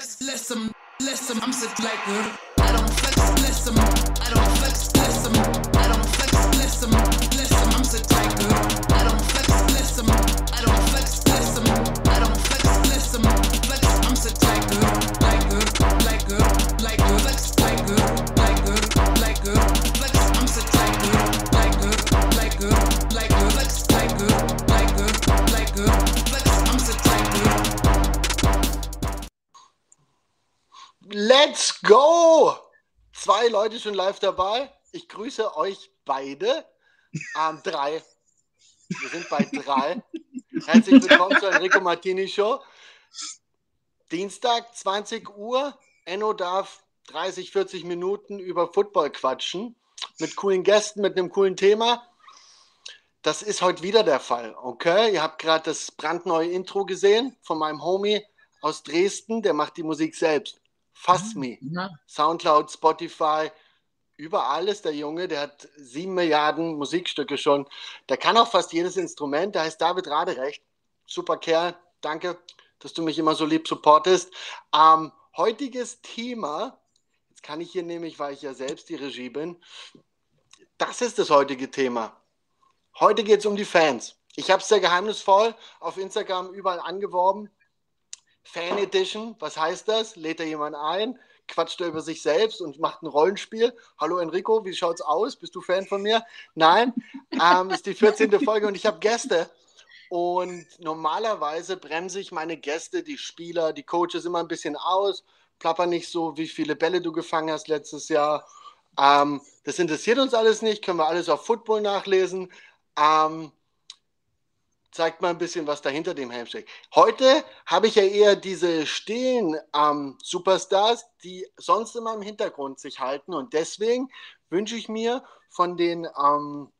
don't flex, listen, listen, I'm sick like her. I don't flex, listen, I Leute schon live dabei. Ich grüße euch beide. Ähm, drei. Wir sind bei drei. Herzlich willkommen zur Enrico Martini Show. Dienstag, 20 Uhr. Enno darf 30, 40 Minuten über Football quatschen. Mit coolen Gästen, mit einem coolen Thema. Das ist heute wieder der Fall, okay? Ihr habt gerade das brandneue Intro gesehen von meinem Homie aus Dresden. Der macht die Musik selbst. Fass Me. Ja. Soundcloud, Spotify, überall ist der Junge, der hat sieben Milliarden Musikstücke schon. Der kann auch fast jedes Instrument, der heißt David Raderecht. Super Kerl, danke, dass du mich immer so lieb supportest. Ähm, heutiges Thema, jetzt kann ich hier nämlich, weil ich ja selbst die Regie bin, das ist das heutige Thema. Heute geht es um die Fans. Ich habe es sehr geheimnisvoll auf Instagram überall angeworben. Fan Edition, was heißt das? Lädt da jemand ein, quatscht er über sich selbst und macht ein Rollenspiel. Hallo Enrico, wie schaut's aus? Bist du Fan von mir? Nein, ähm, ist die 14. Folge und ich habe Gäste. Und normalerweise bremse ich meine Gäste, die Spieler, die Coaches immer ein bisschen aus, plapper nicht so, wie viele Bälle du gefangen hast letztes Jahr. Ähm, das interessiert uns alles nicht, können wir alles auf Football nachlesen. Ähm, zeigt mal ein bisschen, was dahinter dem Helm steckt. Heute habe ich ja eher diese stillen ähm, Superstars, die sonst immer im Hintergrund sich halten. Und deswegen wünsche ich mir von den, ähm,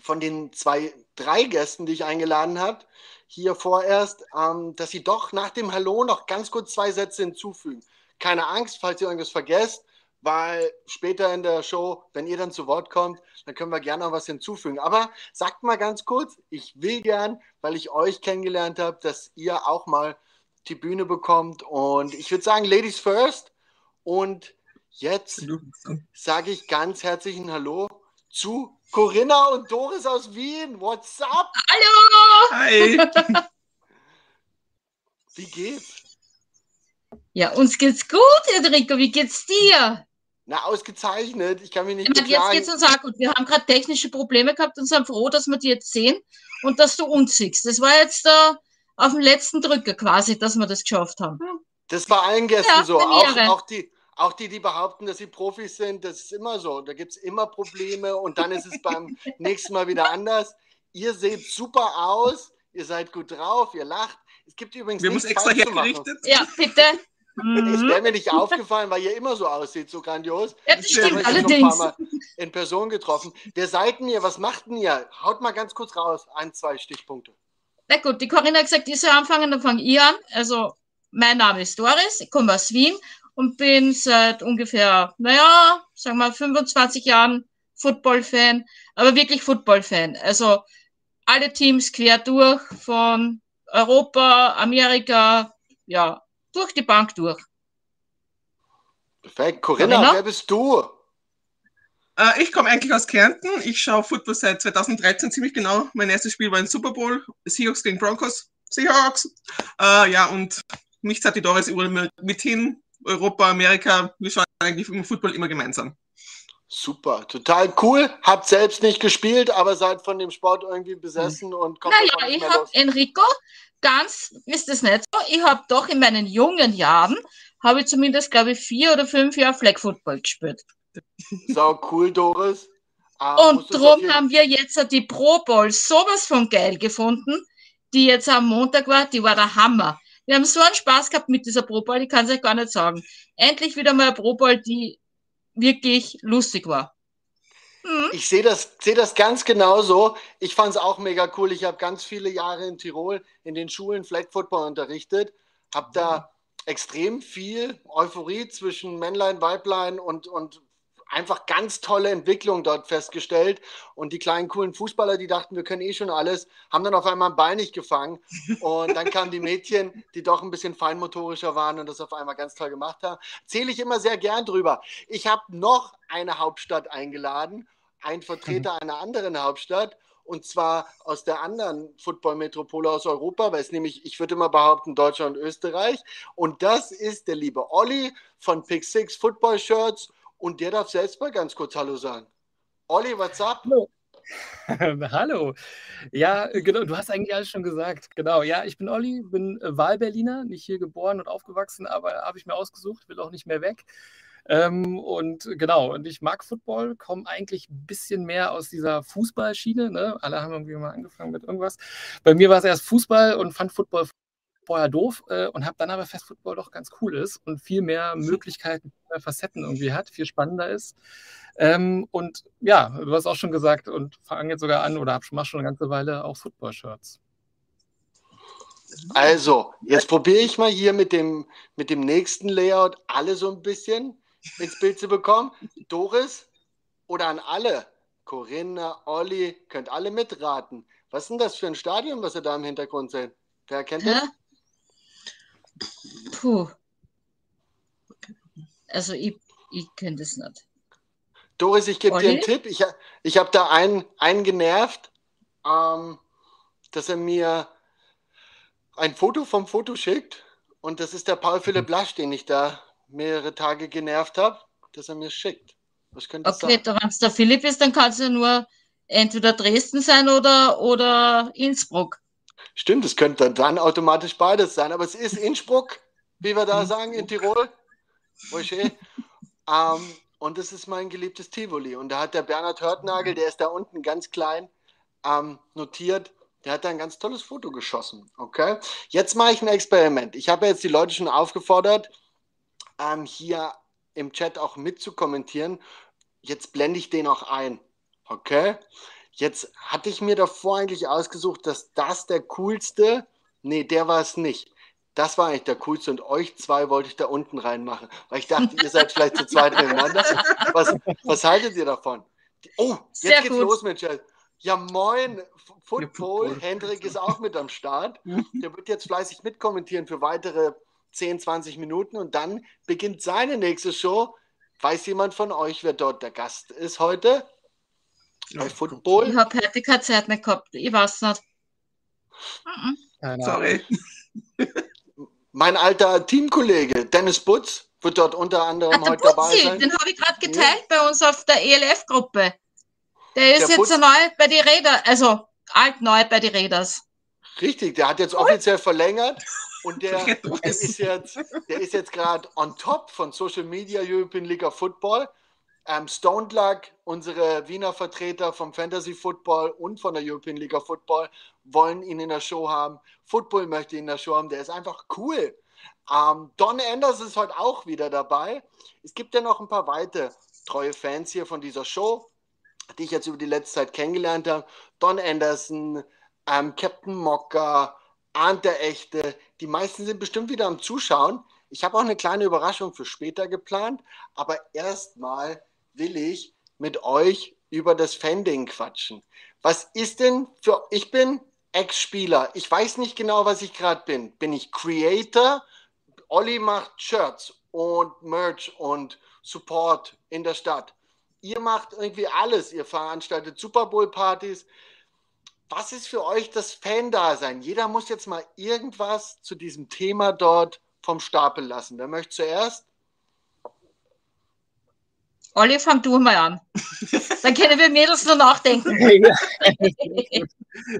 von den zwei, drei Gästen, die ich eingeladen habe, hier vorerst, ähm, dass sie doch nach dem Hallo noch ganz kurz zwei Sätze hinzufügen. Keine Angst, falls ihr irgendwas vergesst, weil später in der Show, wenn ihr dann zu Wort kommt, dann können wir gerne noch was hinzufügen. Aber sagt mal ganz kurz, ich will gern, weil ich euch kennengelernt habe, dass ihr auch mal die Bühne bekommt. Und ich würde sagen, Ladies first. Und jetzt sage ich ganz herzlichen Hallo zu Corinna und Doris aus Wien. What's up? Hallo! Hi. Wie geht's? Ja, uns geht's gut, Enrico. Wie geht's dir? Na, ausgezeichnet. Ich kann mich nicht Ich meine, jetzt geht's uns auch gut. Wir haben gerade technische Probleme gehabt und sind froh, dass wir die jetzt sehen und dass du uns siehst. Das war jetzt da auf dem letzten Drücker quasi, dass wir das geschafft haben. Das bei allen Gästen Ja, so. Auch, auch, die, auch die, die behaupten, dass sie Profis sind, das ist immer so. Da gibt es immer Probleme und dann ist es beim nächsten Mal wieder anders. Ihr seht super aus, ihr seid gut drauf, ihr lacht. Es gibt übrigens Wir nichts extra hergerichtet. Ja, bitte. Es Mhm. wäre mir nicht aufgefallen, weil ihr immer so aussieht, so grandios. Ja, das Ich habe stimmt allerdings. paar Mal in Person getroffen. Wer seid denn ihr? Was macht denn ihr? Haut mal ganz kurz raus. Ein, zwei Stichpunkte. Na gut, die Corinna hat gesagt, ich soll anfangen, dann fange ich an. Also, mein Name ist Doris, ich komme aus Wien und bin seit ungefähr, naja, sagen wir 25 Jahren Football-Fan, aber wirklich Football-Fan. Also, alle Teams quer durch, von Europa, Amerika, ja, durch die Bank durch. Perfekt. Corinna, Corinna? wer bist du? Äh, ich komme eigentlich aus Kärnten. Ich schaue Football seit 2013 ziemlich genau. Mein erstes Spiel war ein Super Bowl, Seahawks gegen Broncos. Seahawks. Äh, ja, und mich zahlt die Doris überall mit- mit hin. Europa, Amerika, wir schauen eigentlich im Football immer gemeinsam. Super, total cool. Habt selbst nicht gespielt, aber seid von dem Sport irgendwie besessen und kommt Naja, ich habe. Enrico, ganz ist es nicht so. Ich habe doch in meinen jungen Jahren, habe ich zumindest, glaube ich, vier oder fünf Jahre Flag Football gespielt. Sau cool, Doris. Ah, Und jeden- haben wir jetzt die Pro Bowl sowas von geil gefunden, die jetzt am Montag war, die war der Hammer. Wir haben so einen Spaß gehabt mit dieser Pro Bowl, ich kann es euch gar nicht sagen. Endlich wieder mal eine Pro Bowl, die wirklich lustig war. Mhm. Ich sehe das, sehe das ganz genauso. Ich fand es auch mega cool. Ich habe ganz viele Jahre in Tirol in den Schulen Flag Football unterrichtet. Habe da extrem viel Euphorie zwischen Männlein, Weiblein und, und einfach ganz tolle Entwicklung dort festgestellt. Und die kleinen coolen Fußballer, die dachten, wir können eh schon alles, haben dann auf einmal einen Ball nicht gefangen. Und dann kamen die Mädchen, die doch ein bisschen feinmotorischer waren und das auf einmal ganz toll gemacht haben. Zähle ich immer sehr gern drüber. Ich habe noch eine Hauptstadt eingeladen, einen Vertreter einer anderen Hauptstadt und zwar aus der anderen Football-Metropole aus Europa, weil es nämlich, ich würde mal behaupten, Deutschland und Österreich. Und das ist der liebe Olli von Pick Six Football Shirts und der darf selbst mal ganz kurz Hallo sagen. Olli, what's up? Hallo. Hallo. Ja, genau, du hast eigentlich alles schon gesagt. Genau, ja, ich bin Olli, bin Wahlberliner, nicht hier geboren und aufgewachsen, aber habe ich mir ausgesucht, will auch nicht mehr weg. Ähm, und genau, und ich mag Football, komme eigentlich ein bisschen mehr aus dieser Fußballschiene. Ne? Alle haben irgendwie mal angefangen mit irgendwas. Bei mir war es erst Fußball und fand Football vorher doof äh, und habe dann aber fest Football doch ganz cool ist und viel mehr Möglichkeiten, mehr Facetten irgendwie hat, viel spannender ist. Ähm, und ja, du hast auch schon gesagt und fange jetzt sogar an oder hab, mach schon eine ganze Weile auch Football-Shirts. Also, jetzt probiere ich mal hier mit dem, mit dem nächsten Layout alle so ein bisschen ins Bild zu bekommen. Doris oder an alle, Corinna, Olli, könnt alle mitraten. Was ist denn das für ein Stadion, was ihr da im Hintergrund seht? Wer kennt das? Puh. Also ich, ich könnte es nicht. Doris, ich gebe dir einen Tipp. Ich, ich habe da einen, einen genervt, ähm, dass er mir ein Foto vom Foto schickt. Und das ist der Paul Philipp Lasch, den ich da mehrere Tage genervt habe, dass er mir schickt. Was könnte okay, sein? wenn es der Philipp ist, dann kann es ja nur entweder Dresden sein oder, oder Innsbruck. Stimmt, es könnte dann automatisch beides sein, aber es ist Innsbruck, wie wir da sagen, in Tirol. Ähm, und das ist mein geliebtes Tivoli. Und da hat der Bernhard Hörtnagel, der ist da unten ganz klein, ähm, notiert, der hat da ein ganz tolles Foto geschossen. Okay? Jetzt mache ich ein Experiment. Ich habe jetzt die Leute schon aufgefordert, ähm, hier im Chat auch mitzukommentieren. Jetzt blende ich den auch ein. Okay? Jetzt hatte ich mir davor eigentlich ausgesucht, dass das der coolste, nee, der war es nicht. Das war eigentlich der coolste und euch zwei wollte ich da unten reinmachen, weil ich dachte, ihr seid vielleicht zu zweit miteinander. Was, was haltet ihr davon? Oh, jetzt Sehr geht's gut. los mit Chat. Ja, moin, Football. Hendrik ist auch mit am Start. Der wird jetzt fleißig mitkommentieren für weitere 10, 20 Minuten und dann beginnt seine nächste Show. Weiß jemand von euch, wer dort der Gast ist heute? Bei Football? Ich habe heute keine Zeit mehr gehabt. Ich weiß nicht. Sorry. mein alter Teamkollege Dennis Butz wird dort unter anderem Ach, heute Butzi, dabei sein. Den habe ich gerade geteilt ja. bei uns auf der ELF-Gruppe. Der ist der jetzt neu bei den Rädern, also alt neu bei den Räders. Richtig, der hat jetzt offiziell verlängert und der, der ist jetzt, der ist jetzt gerade on top von Social Media European League of Football. Ähm, Stone Luck, unsere Wiener Vertreter vom Fantasy Football und von der European League of Football, wollen ihn in der Show haben. Football möchte ihn in der Show haben. Der ist einfach cool. Ähm, Don Anders ist heute auch wieder dabei. Es gibt ja noch ein paar weitere treue Fans hier von dieser Show, die ich jetzt über die letzte Zeit kennengelernt habe. Don Anderson, ähm, Captain Mocker, Arndt der Echte. Die meisten sind bestimmt wieder am Zuschauen. Ich habe auch eine kleine Überraschung für später geplant, aber erstmal will ich mit euch über das Fanding quatschen. Was ist denn für, ich bin Ex-Spieler. Ich weiß nicht genau, was ich gerade bin. Bin ich Creator? Olli macht Shirts und Merch und Support in der Stadt. Ihr macht irgendwie alles. Ihr veranstaltet Super Bowl-Partys was ist für euch das Fan-Dasein? Jeder muss jetzt mal irgendwas zu diesem Thema dort vom Stapel lassen. Wer möchte zuerst? Olli, fang du mal an. Dann können wir Mädels nur nachdenken.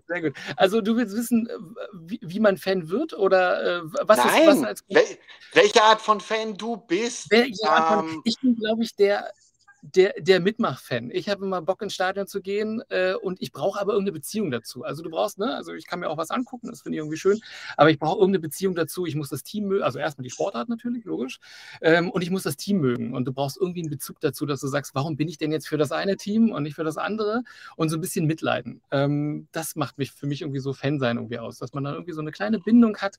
Sehr gut. Also du willst wissen, wie, wie man Fan wird oder äh, was Nein. ist was als Wel welche Art von Fan du bist? Welche Art ähm, von, ich bin, glaube ich, der der, der Mitmach-Fan. Ich habe immer Bock ins Stadion zu gehen äh, und ich brauche aber irgendeine Beziehung dazu. Also du brauchst, ne, also ich kann mir auch was angucken, das finde ich irgendwie schön, aber ich brauche irgendeine Beziehung dazu. Ich muss das Team mögen, also erstmal die Sportart natürlich, logisch, ähm, und ich muss das Team mögen. Und du brauchst irgendwie einen Bezug dazu, dass du sagst, warum bin ich denn jetzt für das eine Team und nicht für das andere? Und so ein bisschen mitleiden. Ähm, das macht mich für mich irgendwie so Fan sein irgendwie aus, dass man dann irgendwie so eine kleine Bindung hat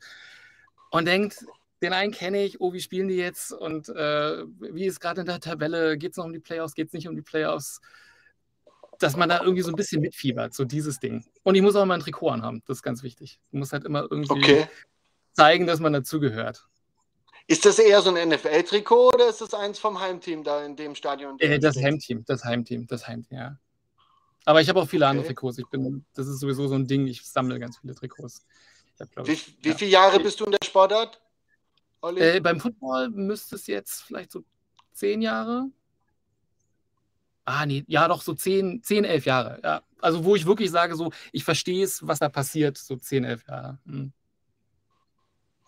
und denkt, den einen kenne ich, oh, wie spielen die jetzt und äh, wie ist gerade in der Tabelle, geht es noch um die Playoffs, geht es nicht um die Playoffs, dass man da irgendwie so ein bisschen mitfiebert, so dieses Ding. Und ich muss auch mal ein Trikot anhaben, das ist ganz wichtig. Du musst halt immer irgendwie Okay. zeigen, dass man dazugehört. Ist das eher so ein NFL-Trikot oder ist das eins vom Heimteam da in dem Stadion? Äh, das Heimteam, das Heimteam, das Heimteam, ja. Aber ich habe auch viele andere Okay. Trikots. Ich bin, das ist sowieso so ein Ding, ich sammle ganz viele Trikots. Hab, Wie, ich, wie ja. viele Jahre bist du in der Sportart? Äh, beim Football müsste es jetzt vielleicht so zehn Jahre. Ah, nee, ja, doch so zehn, zehn, elf Jahre. Ja. Also, wo ich wirklich sage, so, ich verstehe es, was da passiert, so zehn, elf Jahre. Hm.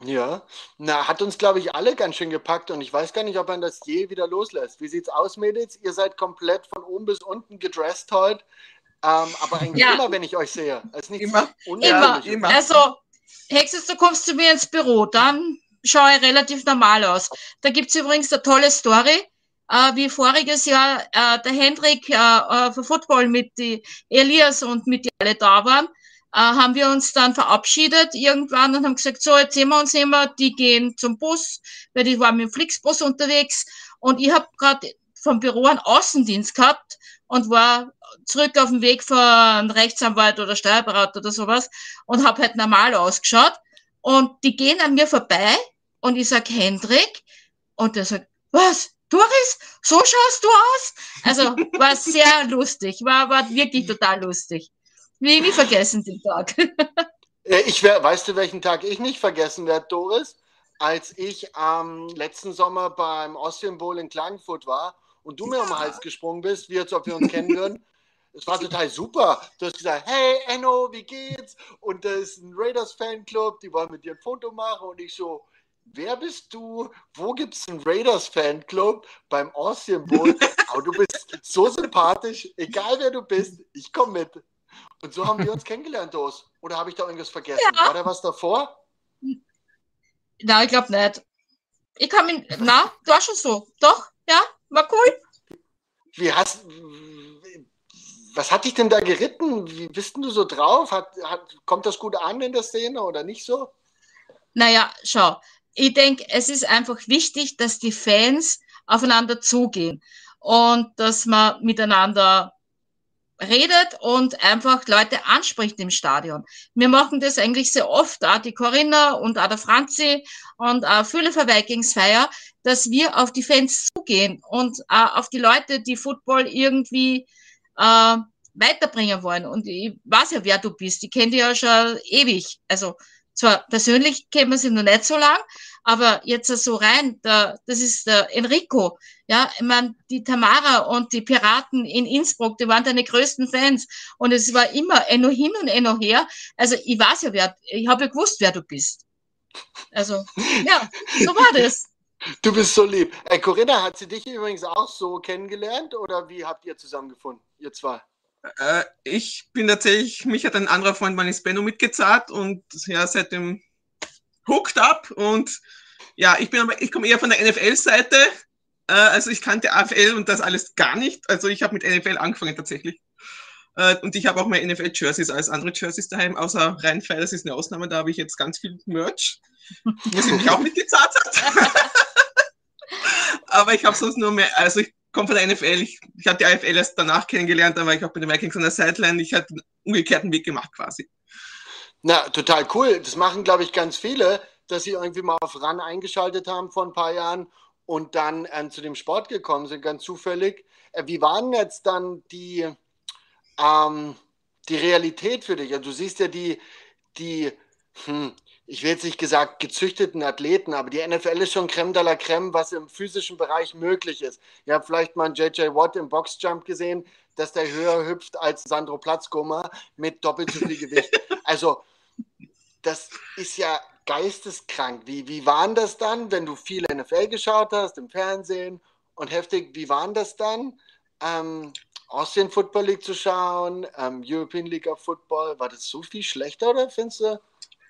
Ja, na, hat uns, glaube ich, alle ganz schön gepackt und ich weiß gar nicht, ob man das je wieder loslässt. Wie sieht's aus, Mädels? Ihr seid komplett von oben bis unten gedresst heute, ähm, aber eigentlich Ja. immer, wenn ich euch sehe. Es ist nichts Immer. Immer. Immer. Also, Hexes, du kommst zu mir ins Büro, dann schaue relativ normal aus. Da gibt's übrigens eine tolle Story, äh, wie voriges Jahr äh, der Hendrik äh, äh, für Football mit die Elias und mit die alle da waren, äh, haben wir uns dann verabschiedet irgendwann und haben gesagt, so, jetzt sehen wir uns immer, die gehen zum Bus, weil die waren mit dem Flixbus unterwegs und ich habe gerade vom Büro einen Außendienst gehabt und war zurück auf dem Weg von Rechtsanwalt oder Steuerberater oder sowas und habe halt normal ausgeschaut. Und die gehen an mir vorbei und ich sag Hendrik und der sagt, was, Doris, so schaust du aus? Also war sehr lustig, war, war wirklich total lustig. Nie, nie vergessen den Tag. Äh, Ich wär, weißt du, welchen Tag ich nicht vergessen werde, Doris? Als ich am letzten Sommer beim Austrian Bowl in Klagenfurt war und du mir um den Hals gesprungen bist, wie als ob wir uns kennen würden. Es war total super. Du hast gesagt, hey Enno, wie geht's? Und da ist ein Raiders Fanclub, die wollen mit dir ein Foto machen. Und ich so, wer bist du? Wo gibt's einen Raiders Fanclub? Beim Austrian Bowl. Aber du bist so sympathisch, egal wer du bist, ich komme mit. Und so haben wir uns kennengelernt, Dos. Oder habe ich da irgendwas vergessen? Ja. War da was davor? Na, ich glaube nicht. Ich kann mich, na, war schon so. Doch, ja, war cool. Wie hast, was hat dich denn da geritten? Wie bist denn du so drauf? Hat, hat, kommt das gut an in der Szene oder nicht so? Naja, schau, ich denke, es ist einfach wichtig, dass die Fans aufeinander zugehen und dass man miteinander redet und einfach Leute anspricht im Stadion. Wir machen das eigentlich sehr oft, auch die Corinna und auch der Franzi und auch viele für Vikingsfeier, dass wir auf die Fans zugehen und auf die Leute, die Football irgendwie äh, weiterbringen wollen. Und ich weiß ja, wer du bist. Ich kenne dich ja schon ewig. Also zwar persönlich kennen wir sie noch nicht so lang, aber jetzt so rein, da, das ist der Enrico. Ja, ich meine, die Tamara und die Piraten in Innsbruck, die waren deine größten Fans. Und es war immer Enno hin und Enno her. Also ich weiß ja, wer, ich habe ja gewusst, wer du bist. Also, ja, so war das. Du bist so lieb. Ey, Corinna, hat sie dich übrigens auch so kennengelernt oder wie habt ihr zusammengefunden, ihr zwei? Äh, ich bin tatsächlich, mich hat ein anderer Freund meines Benno mitgezahlt und ja, seitdem hooked up und ja, ich bin aber, ich komme eher von der NFL-Seite. Äh, also ich kannte AFL und das alles gar nicht. Also ich habe mit NFL angefangen tatsächlich. Äh, und ich habe auch mehr NFL-Jerseys als andere Jerseys daheim, außer Rheinfire, das ist eine Ausnahme, da habe ich jetzt ganz viel Merch, wo sie mich auch mitgezahlt hat. aber ich habe sonst nur mehr, also ich komme von der NFL, ich, ich habe die AFL erst danach kennengelernt, dann war ich auch bei den Vikings an der Sideline, ich hatte einen umgekehrten Weg gemacht quasi. Na, total cool. Das machen, glaube ich, ganz viele, dass sie irgendwie mal auf RAN eingeschaltet haben vor ein paar Jahren und dann äh, zu dem Sport gekommen sind, ganz zufällig. Äh, wie waren jetzt dann die, ähm, die Realität für dich? Also, du siehst ja die, die hm, ich will jetzt nicht gesagt gezüchteten Athleten, aber die NFL ist schon Creme de la Creme, was im physischen Bereich möglich ist. Ihr habt vielleicht mal einen JJ Watt im Boxjump gesehen, dass der höher hüpft als Sandro Platzgummer mit doppelt so viel Gewicht. Also, das ist ja geisteskrank. Wie, wie waren das dann, wenn du viel NFL geschaut hast, im Fernsehen und heftig, wie waren das dann? Ähm, Austrian Football League zu schauen, ähm, European League of Football, war das so viel schlechter oder findest du?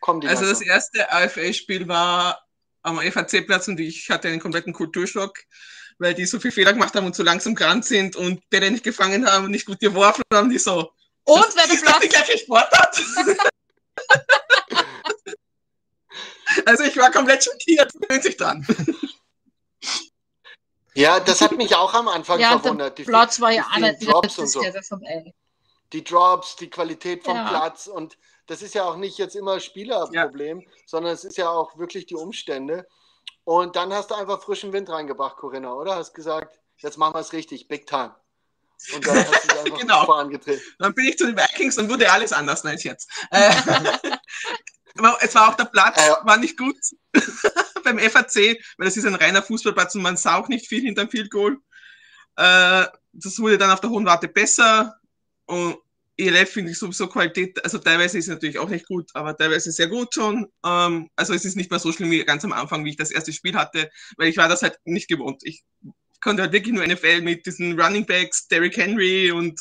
Kommen die Also das erste AFL-Spiel war am FAC-Platz und ich hatte einen kompletten Kulturschock, weil die so viel Fehler gemacht haben und so langsam gerannt sind und Bälle nicht gefangen haben und nicht gut geworfen haben, die so. Und wer das die Platz, gleiche Sportart? Also ich war komplett schockiert, gewöhnt sich dran. Ja, das hat mich auch am Anfang Ja, verwundert. der Platz war ja die Drops und so. Die Drops, die Qualität vom Ja. Platz und das ist ja auch nicht jetzt immer Spielerproblem, sondern es ist ja auch wirklich die Umstände. Und dann hast du einfach frischen Wind reingebracht, Corinna, oder? Hast gesagt, jetzt machen wir es richtig, big time. Und dann hast du einfach Genau. vorangetreten. Dann bin ich zu den Vikings und wurde alles anders, nein, jetzt. Äh, es war auch der Platz, Ja. war nicht gut beim FAC, weil das ist ein reiner Fußballplatz und man sah auch nicht viel hinterm Field Goal. Äh, das wurde dann auf der hohen Warte besser und ELF finde ich sowieso Qualität, also teilweise ist es natürlich auch nicht gut, aber teilweise sehr gut schon. Ähm, also es ist nicht mehr so schlimm wie ganz am Anfang, wie ich das erste Spiel hatte, weil ich war das halt nicht gewohnt. Ich konnte halt wirklich nur NFL mit diesen Running Backs, Derrick Henry und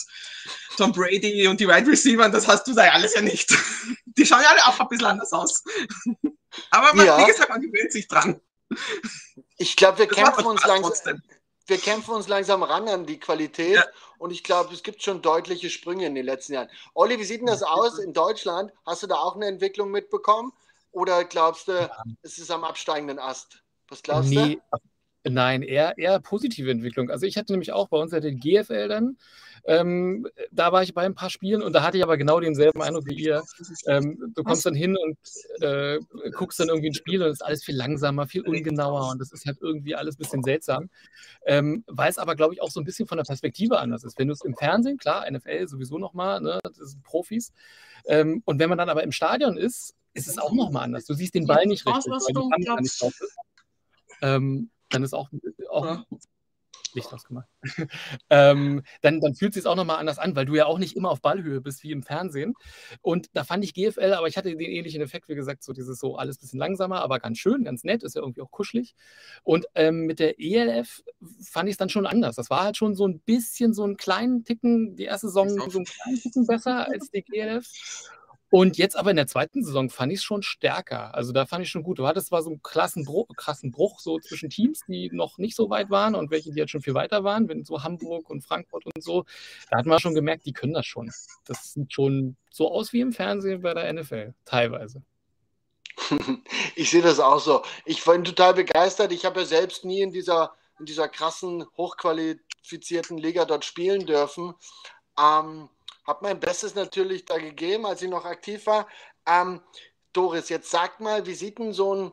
Tom Brady und die Wide Receiver, das hast du da alles ja nicht. Die schauen ja alle auch ein bisschen anders aus. Aber man, Ja. wie gesagt, man gewöhnt sich dran. Ich glaube, wir Das kämpfen uns langsam. trotzdem. wir kämpfen uns langsam ran an die Qualität Ja. Und ich glaube, es gibt schon deutliche Sprünge in den letzten Jahren. Olli, wie sieht denn das aus in Deutschland? Hast du da auch eine Entwicklung mitbekommen? Oder glaubst du, es ist am absteigenden Ast? Was glaubst Nee, nein, eher, eher positive Entwicklung. Also ich hatte nämlich auch bei uns ja den GFL dann. Ähm, da war ich bei ein paar Spielen und da hatte ich aber genau denselben Eindruck wie ihr. Ähm, du kommst dann hin und äh, guckst dann irgendwie ein Spiel und es ist alles viel langsamer, viel ungenauer und das ist halt irgendwie alles ein bisschen seltsam. Ähm, weil es aber, glaube ich, auch so ein bisschen von der Perspektive anders ist. Wenn du es im Fernsehen, klar, NFL sowieso nochmal, ne, das sind Profis. Ähm, und wenn man dann aber im Stadion ist, ist es auch nochmal anders. Du siehst den Ball nicht richtig, weil die Kamera nicht drauf ist. Ähm, dann ist auch, auch Ja. Licht ausgemacht. ähm, dann, dann fühlt es sich auch nochmal anders an, weil du ja auch nicht immer auf Ballhöhe bist wie im Fernsehen. Und da fand ich GFL, aber ich hatte den ähnlichen Effekt, wie gesagt, so dieses so alles ein bisschen langsamer, aber ganz schön, ganz nett, ist ja irgendwie auch kuschelig. Und ähm, mit der ELF fand ich es dann schon anders. Das war halt schon so ein bisschen so einen kleinen Ticken, die erste Saison so einen kleinen Ticken besser als die GLF. Und jetzt aber in der zweiten Saison fand ich es schon stärker. Also da fand ich schon gut. Du hattest zwar so einen krassen Bruch, krassen Bruch so zwischen Teams, die noch nicht so weit waren und welche, die jetzt schon viel weiter waren, wenn so Hamburg und Frankfurt und so. Da hat man schon gemerkt, die können das schon. Das sieht schon so aus wie im Fernsehen bei der NFL, teilweise. Ich sehe das auch so. Ich bin total begeistert. Ich habe ja selbst nie in dieser, in dieser krassen, hochqualifizierten Liga dort spielen dürfen. Ähm, habe mein Bestes natürlich da gegeben, als ich noch aktiv war. Ähm, Doris, jetzt sag mal, wie sieht denn so ein,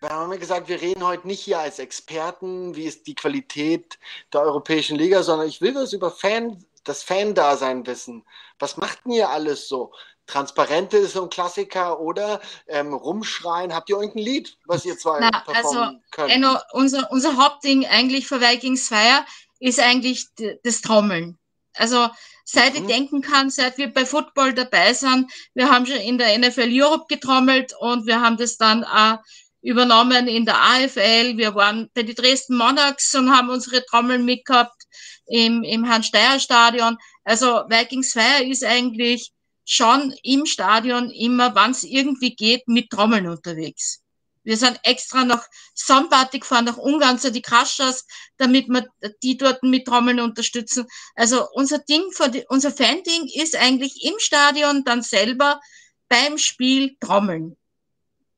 wir haben ja gesagt, wir reden heute nicht hier als Experten, wie ist die Qualität der Europäischen Liga, sondern ich will was über Fan, das Fan-Dasein wissen. Was macht denn ihr alles so? Transparente ist so ein Klassiker oder ähm, rumschreien. Habt ihr irgendein Lied, was ihr zwei Na, performen also, könnt? Enno, unser, unser Hauptding eigentlich für Vikings Feier ist eigentlich das Trommeln. Also seit ich Mhm. denken kann, seit wir bei Football dabei sind, wir haben schon in der NFL Europe getrommelt und wir haben das dann auch übernommen in der AFL. Wir waren bei den Dresden Monarchs und haben unsere Trommeln mitgehabt im, im Hans-Steier-Stadion. Also Vikings Feier ist eigentlich schon im Stadion immer, wann es irgendwie geht, mit Trommeln unterwegs. Wir sind extra nach Sonnparty gefahren, nach Ungarn zu die Kraschers, damit wir die dort mit Trommeln unterstützen. Also unser Ding, unser Fan-Ding ist eigentlich im Stadion dann selber beim Spiel Trommeln.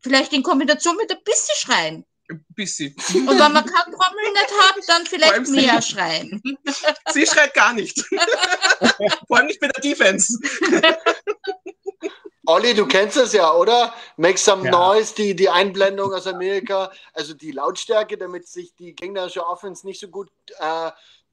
Vielleicht in Kombination mit ein bisschen Schreien. Ein bisschen. Und wenn man kein Trommeln nicht hat, dann vielleicht mehr sie- schreien. Sie schreit gar nicht. Vor allem nicht mit der Defense. Olli, du kennst es ja, oder? Make some Ja. noise, die, die Einblendung aus Amerika, also die Lautstärke, damit sich die gegnerische Offense nicht so gut äh,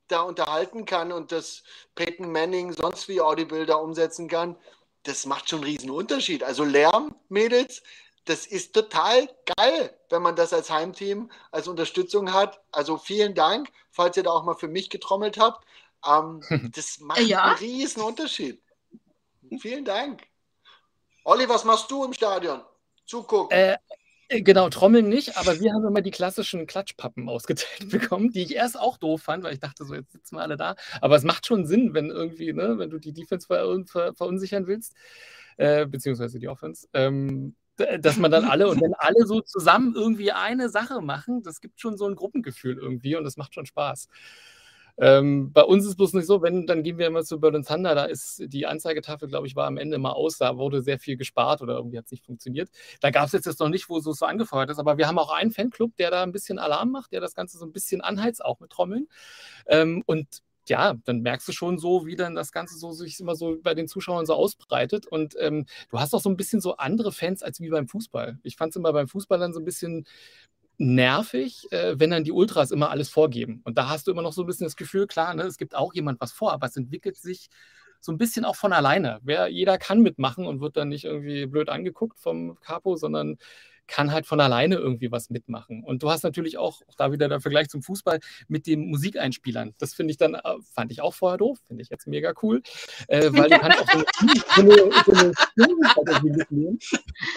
da unterhalten kann und das Peyton Manning sonst wie Audible da umsetzen kann. Das macht schon einen riesen Unterschied. Also Lärm, Mädels, das ist total geil, wenn man das als Heimteam, als Unterstützung hat. Also vielen Dank, falls ihr da auch mal für mich getrommelt habt. Ähm, das macht Ja. einen riesen Unterschied. Vielen Dank. Olli, was machst du im Stadion? Zugucken. Äh, äh, genau, Trommeln nicht, aber wir haben immer die klassischen Klatschpappen ausgeteilt bekommen, die ich erst auch doof fand, weil ich dachte, so jetzt sitzen wir alle da. Aber es macht schon Sinn, wenn irgendwie, ne, wenn du die Defense ver ver verunsichern willst, äh, beziehungsweise die Offense, ähm, dass man dann alle und wenn alle so zusammen irgendwie eine Sache machen, das gibt schon so ein Gruppengefühl irgendwie und das macht schon Spaß. Ähm, bei uns ist bloß nicht so, wenn, dann gehen wir immer zu Berlin Thunder, da ist die Anzeigetafel, glaube ich, war am Ende mal aus, da wurde sehr viel gespart oder irgendwie hat es nicht funktioniert. Da gab es jetzt, jetzt noch nicht, wo es so angefeuert ist, aber wir haben auch einen Fanclub, der da ein bisschen Alarm macht, der das Ganze so ein bisschen anheizt, auch mit Trommeln. Ähm, und ja, dann merkst du schon so, wie dann das Ganze so sich immer so bei den Zuschauern so ausbreitet. Und ähm, du hast auch so ein bisschen so andere Fans als wie beim Fußball. Ich fand es immer beim Fußball dann so ein bisschen nervig, äh, wenn dann die Ultras immer alles vorgeben. Und da hast du immer noch so ein bisschen das Gefühl, klar, ne, es gibt auch jemand was vor, aber es entwickelt sich so ein bisschen auch von alleine. Wer, jeder kann mitmachen und wird dann nicht irgendwie blöd angeguckt vom Capo, sondern kann halt von alleine irgendwie was mitmachen. Und du hast natürlich auch, auch da wieder der Vergleich zum Fußball, mit den Musikeinspielern. Das finde ich dann, äh, fand ich auch vorher doof, finde ich jetzt mega cool, äh, weil du kannst auch so eine, so eine, so eine mitnehmen,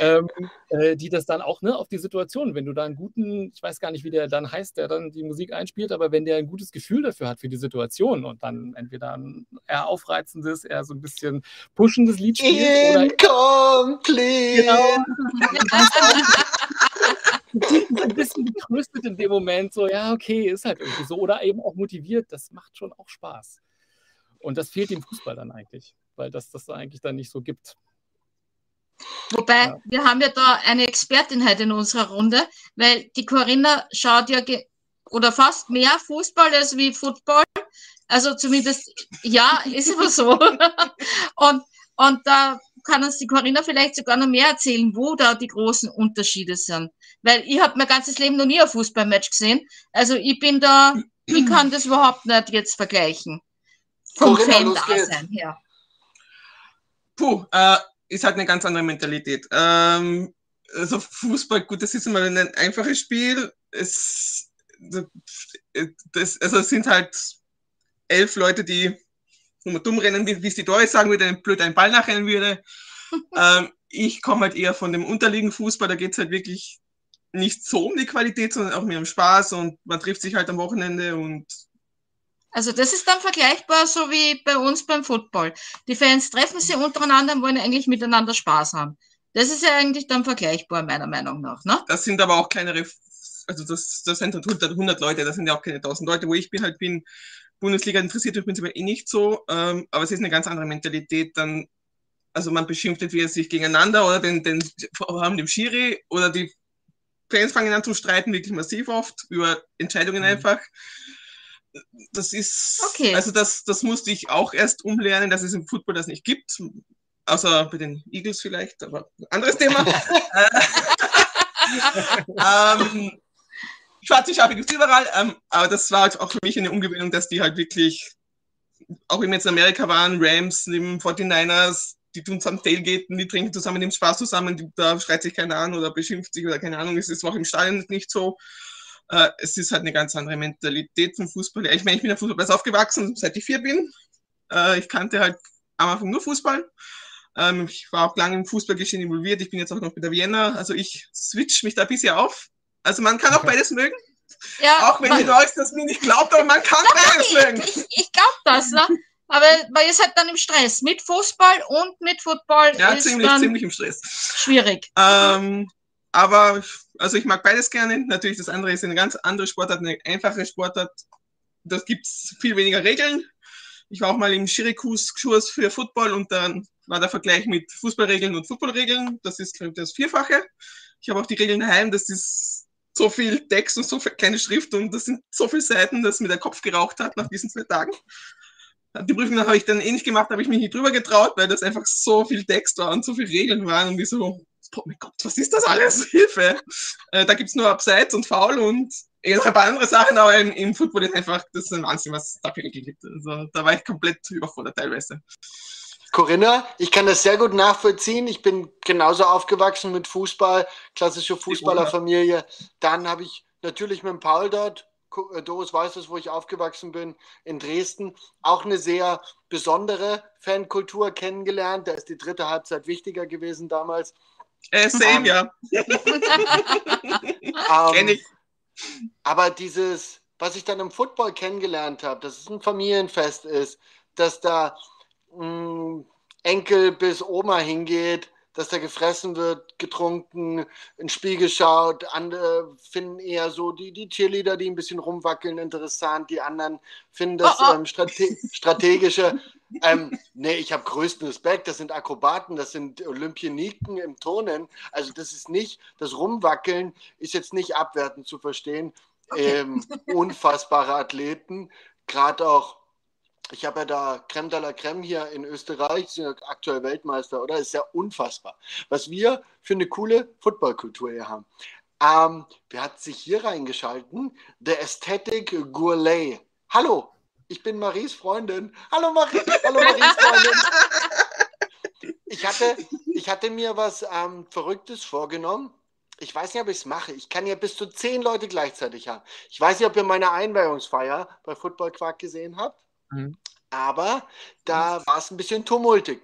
ähm, äh, die das dann auch ne, auf die Situation, wenn du da einen guten, ich weiß gar nicht, wie der dann heißt, der dann die Musik einspielt, aber wenn der ein gutes Gefühl dafür hat für die Situation und dann entweder ein eher aufreizendes, eher so ein bisschen pushendes Lied spielt Incomplete. genau ein bisschen getröstet in dem Moment, so, ja, okay, ist halt irgendwie so. Oder eben auch motiviert, das macht schon auch Spaß. Und das fehlt dem Fußball dann eigentlich, weil das das eigentlich dann nicht so gibt. Wobei, ja. wir haben ja da eine Expertin heute in unserer Runde, weil die Corinna schaut ja oder fast mehr Fußball als wie Football. Also zumindest, ja, ist aber so. und, und da kann uns die Corinna vielleicht sogar noch mehr erzählen, wo da die großen Unterschiede sind. Weil ich habe mein ganzes Leben noch nie ein Fußballmatch gesehen. Also ich bin da, ich kann das überhaupt nicht jetzt vergleichen. Vom Fan-Dasein her. Puh, äh, ist halt eine ganz andere Mentalität. Ähm, also Fußball, gut, das ist immer ein einfaches Spiel. Es, das, also es sind halt elf Leute, die dumm rennen, wie, wie es die Doris sagen würde, blöd einen Ball nachrennen würde. ähm, ich komme halt eher von dem unterliegenden Fußball, da geht es halt wirklich nicht so um die Qualität, sondern auch mehr um Spaß und man trifft sich halt am Wochenende und also das ist dann vergleichbar so wie bei uns beim Football. Die Fans treffen sich untereinander und wollen eigentlich miteinander Spaß haben. Das ist ja eigentlich dann vergleichbar, meiner Meinung nach. Ne? Das sind aber auch kleinere, also das, das sind 100, halt 100 Leute, das sind ja auch keine 1000 Leute, wo ich bin halt bin. Bundesliga interessiert mich prinzipiell eh nicht so, ähm, aber es ist eine ganz andere Mentalität. Dann, also man beschimpft entweder sich gegeneinander oder den, den, haben dem Schiri oder die Fans fangen an zu streiten, wirklich massiv oft über Entscheidungen mhm. einfach. Das ist, okay. also das, das musste ich auch erst umlernen, dass es im Football das nicht gibt. Außer bei den Eagles vielleicht, aber anderes Thema. ähm, schwarze Schafe gibt es überall, ähm, aber das war halt auch für mich eine Umgewöhnung, dass die halt wirklich, auch wenn wir jetzt in Amerika waren, Rams, neben 49ers, die tun zusammen Tailgaten, die trinken zusammen, nehmen Spaß zusammen, die, da schreit sich keiner an oder beschimpft sich oder keine Ahnung, es ist auch im Stadion nicht so. Äh, es ist halt eine ganz andere Mentalität vom Fußball. Ich meine, ich bin ja Fußball aufgewachsen, seit ich vier bin. Äh, ich kannte halt am Anfang nur Fußball. Ähm, ich war auch lange im Fußballgeschehen involviert. Ich bin jetzt auch noch bei der Vienna. Also ich switch mich da ein bisschen auf. Also man kann auch beides mögen. Ja, auch wenn man, die Leute das mir nicht glaubt, aber man kann beides mögen. Ich, ich glaube das, ne? Aber weil ihr seid dann im Stress mit Fußball und mit Football. Ja, ziemlich, ziemlich im Stress. Schwierig. Ähm, aber also ich mag beides gerne. Natürlich, das andere ist eine ganz andere Sportart, eine einfache Sportart. Da gibt es viel weniger Regeln. Ich war auch mal im Schirikus-Kurs für Football und dann war der Vergleich mit Fußballregeln und Footballregeln. Das ist, glaube ich, das Vierfache. Ich habe auch die Regeln daheim. Das ist so viel Text und so viel kleine Schrift und das sind so viele Seiten, dass mir der Kopf geraucht hat nach diesen zwei Tagen. Die Prüfung habe ich dann eh gemacht, habe ich mich nicht drüber getraut, weil das einfach so viel Text war und so viele Regeln waren und ich so, oh mein Gott, was ist das alles? Hilfe! Äh, da gibt es nur Abseits und Foul und eh ein paar andere Sachen, aber im, im, Football ist einfach, das ist ein Wahnsinn, was da für Regeln gibt. Also da war ich komplett überfordert teilweise. Corinna, ich kann das sehr gut nachvollziehen. Ich bin genauso aufgewachsen mit Fußball, klassische Fußballerfamilie. Dann habe ich natürlich mit Paul dort äh, Doris weiß es, wo ich aufgewachsen bin, in Dresden, auch eine sehr besondere Fankultur kennengelernt. Da ist die dritte Halbzeit wichtiger gewesen damals. Äh, same, um, ja. um, Kenn ich. Aber dieses, was ich dann im Football kennengelernt habe, dass es ein Familienfest ist, dass da mh, mm, Enkel bis Oma hingeht, dass da gefressen wird, getrunken, ins Spiel geschaut. Andere finden eher so die, die Cheerleader, die ein bisschen rumwackeln, interessant. Die anderen finden das Oh, oh. Ähm, strate strategische. ähm, nee, ich habe größten Respekt. Das sind Akrobaten, das sind Olympioniken im Turnen. Also das ist nicht, das Rumwackeln ist jetzt nicht abwertend zu verstehen. Okay. Ähm, unfassbare Athleten, gerade auch ich habe ja da Creme de la Creme hier in Österreich, sind ja aktuell Weltmeister, oder? Ist ja unfassbar. Was wir für eine coole Footballkultur hier haben. Ähm, wer hat sich hier reingeschalten? Der Aesthetic Gourlay. Hallo, ich bin Maries Freundin. Hallo Marie, hallo Maries Freundin. Ich hatte, ich hatte mir was ähm, Verrücktes vorgenommen. Ich weiß nicht, ob ich es mache. Ich kann ja bis zu zehn Leute gleichzeitig haben. Ich weiß nicht, ob ihr meine Einweihungsfeier bei Football Quark gesehen habt. Mhm. Aber da war es ein bisschen tumultig.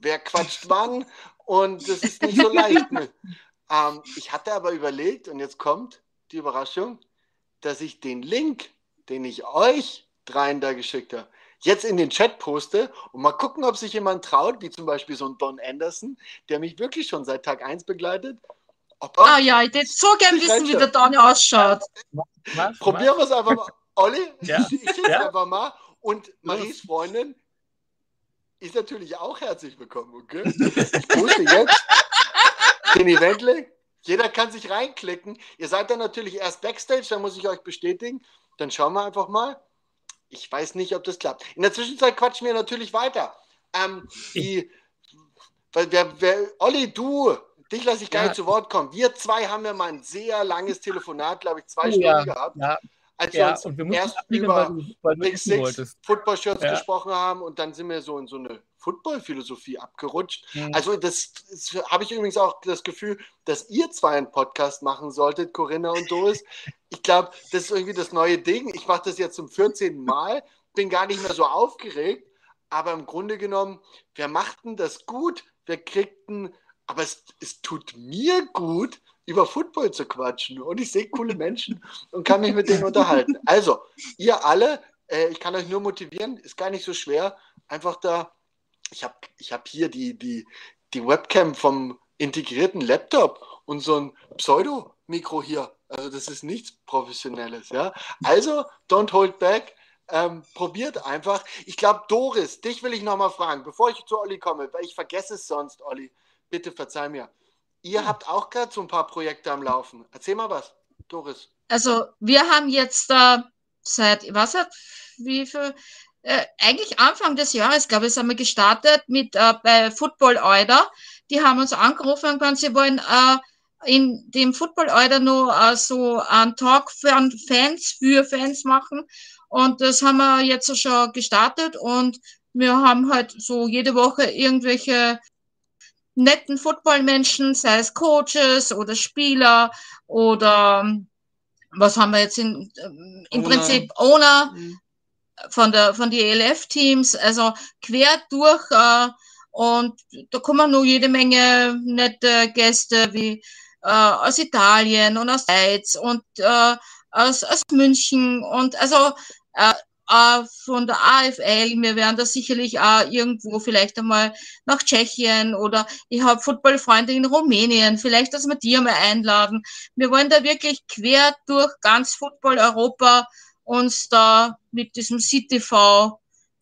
Wer quatscht wann? Und das ist nicht so leicht. Ne? Ähm, ich hatte aber überlegt, und jetzt kommt die Überraschung, dass ich den Link, den ich euch dreien da geschickt habe, jetzt in den Chat poste und mal gucken, ob sich jemand traut, wie zum Beispiel so ein Don Anderson, der mich wirklich schon seit Tag 1 begleitet. Ob Ah ja, ich hätte so gern wissen, wie der Donny ausschaut. Mach, Probieren wir es einfach mal. Olli, Ja. ich, ich schicke Ja. einfach mal. Und Maries Freundin ist natürlich auch herzlich willkommen, okay? Ich poste jetzt den Event-Link. Jeder kann sich reinklicken. Ihr seid dann natürlich erst Backstage, da muss ich euch bestätigen. Dann schauen wir einfach mal. Ich weiß nicht, ob das klappt. In der Zwischenzeit quatschen wir natürlich weiter. Ähm, die, weil wer, wer, Olli, du, dich lasse ich gar Ja. nicht zu Wort kommen. Wir zwei haben ja mal ein sehr langes Telefonat, glaube ich, zwei Oh, Stunden ja. gehabt Ja, als wir ja, uns und wir erst abbrechen, über weil du, Big Six wolltest. Football-Shirts Ja. gesprochen haben und dann sind wir so in so eine Football-Philosophie abgerutscht. Mhm. Also das, das habe ich übrigens auch das Gefühl, dass ihr zwei einen Podcast machen solltet, Corinna und Doris. Ich glaube, das ist irgendwie das neue Ding. Ich mache das jetzt zum 14. Mal, bin gar nicht mehr so aufgeregt, aber im Grunde genommen, wer macht denn das gut? Wer kriegt denn, aber es, es tut mir gut, über Football zu quatschen und ich sehe coole Menschen und kann mich mit denen unterhalten. Also, ihr alle, äh, ich kann euch nur motivieren, ist gar nicht so schwer, einfach da, ich habe ich hab hier die, die, die Webcam vom integrierten Laptop und so ein Pseudo-Mikro hier. Also das ist nichts Professionelles, ja. Also, don't hold back. Ähm, probiert einfach. Ich glaube, Doris, dich will ich nochmal fragen, bevor ich zu Olli komme, weil ich vergesse es sonst, Olli. Bitte verzeih mir. Ihr habt auch gerade so ein paar Projekte am Laufen. Erzähl mal was, Doris. Also wir haben jetzt äh, seit, was hat, wie viel, äh, eigentlich Anfang des Jahres, glaube ich, sind wir gestartet mit äh, bei Football Euder. Die haben uns angerufen und gesagt, sie wollen äh, in dem Football Euder nur äh, so einen Talk für Fans, für Fans machen. Und das haben wir jetzt schon gestartet und wir haben halt so jede Woche irgendwelche netten Footballmenschen, sei es Coaches oder Spieler oder was haben wir jetzt in, ähm, im Owner. Prinzip Owner Mhm. von der von die ELF-Teams, also quer durch äh, und da kommen nur jede Menge nette Gäste wie äh, aus Italien und aus Schweiz und äh, aus, aus München und also äh, von der AFL, wir werden da sicherlich auch irgendwo vielleicht einmal nach Tschechien oder ich habe Footballfreunde in Rumänien, vielleicht, dass wir die einmal einladen. Wir wollen da wirklich quer durch ganz Football Europa uns da mit diesem CTV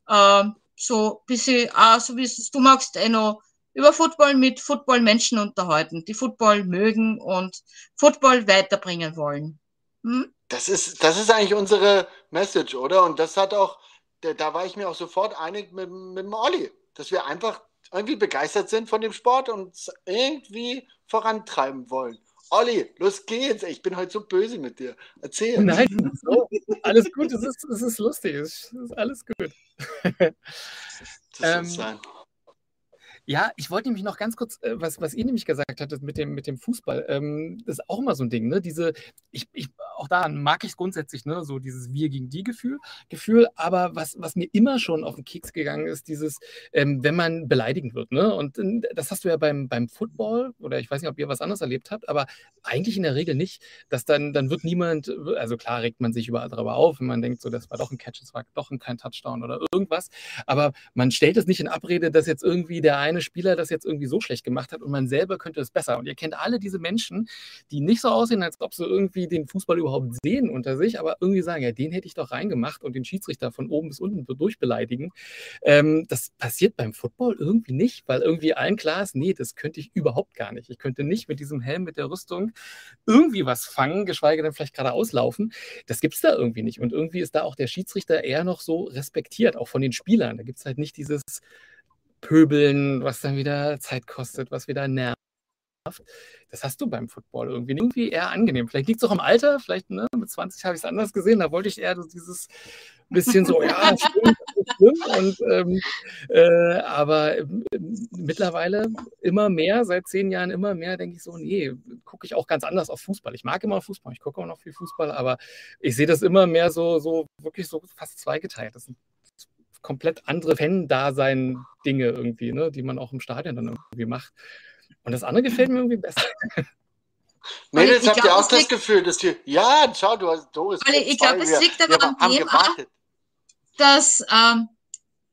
äh, so ein bisschen, auch, so wie es du magst, eh noch über Football mit Football-Menschen unterhalten, die Football mögen und Football weiterbringen wollen. Hm? Das ist, das ist eigentlich unsere Message, oder? Und das hat auch, da, da war ich mir auch sofort einig mit, mit dem Olli, dass wir einfach irgendwie begeistert sind von dem Sport und es irgendwie vorantreiben wollen. Olli, los geht's. Ich bin heute so böse mit dir. Erzähl. Nein, so, alles gut, es ist, es ist lustig, es ist alles gut. Das Ähm, sein. Ja, ich wollte nämlich noch ganz kurz, äh, was, was ihr nämlich gesagt hattet mit dem, mit dem Fußball, ähm, das ist auch immer so ein Ding, ne? Diese, ich, ich, auch da mag ich es grundsätzlich, ne? So dieses Wir gegen die Gefühl, Gefühl, aber was, was mir immer schon auf den Keks gegangen ist, dieses, ähm, wenn man beleidigend wird, ne? Und äh, das hast du ja beim, beim Football, oder ich weiß nicht, ob ihr was anderes erlebt habt, aber eigentlich in der Regel nicht, dass dann, dann wird niemand, also klar regt man sich überall darüber auf, wenn man denkt, so, das war doch ein Catch, das war doch ein kein Touchdown oder irgendwas, aber man stellt es nicht in Abrede, dass jetzt irgendwie der eine eine Spieler das jetzt irgendwie so schlecht gemacht hat und man selber könnte es besser. Und ihr kennt alle diese Menschen, die nicht so aussehen, als ob sie irgendwie den Fußball überhaupt sehen unter sich, aber irgendwie sagen, ja, den hätte ich doch reingemacht und den Schiedsrichter von oben bis unten durchbeleidigen. Ähm, das passiert beim Football irgendwie nicht, weil irgendwie allen klar ist, nee, das könnte ich überhaupt gar nicht. Ich könnte nicht mit diesem Helm, mit der Rüstung irgendwie was fangen, geschweige denn vielleicht gerade auslaufen. Das gibt es da irgendwie nicht. Und irgendwie ist da auch der Schiedsrichter eher noch so respektiert, auch von den Spielern. Da gibt es halt nicht dieses Pöbeln, was dann wieder Zeit kostet, was wieder nervt. Das hast du beim Football irgendwie, irgendwie eher angenehm. Vielleicht liegt es auch im Alter, vielleicht ne, mit 20 habe ich es anders gesehen. Da wollte ich eher dieses bisschen so, ja, stimmt. Und, ähm, äh, aber äh, mittlerweile immer mehr, seit zehn Jahren immer mehr, denke ich so, nee, gucke ich auch ganz anders auf Fußball. Ich mag immer Fußball, ich gucke auch noch viel Fußball, aber ich sehe das immer mehr so, so wirklich so fast zweigeteilt. Das sind komplett andere Fan-Dasein-Dinge irgendwie, ne, die man auch im Stadion dann irgendwie macht. Und das andere gefällt mir irgendwie besser. Mädels, habt ihr auch das Gefühl, dass wir. Ja, schau, du hast Doris. Ich glaube, es liegt aber am Thema, dass ähm,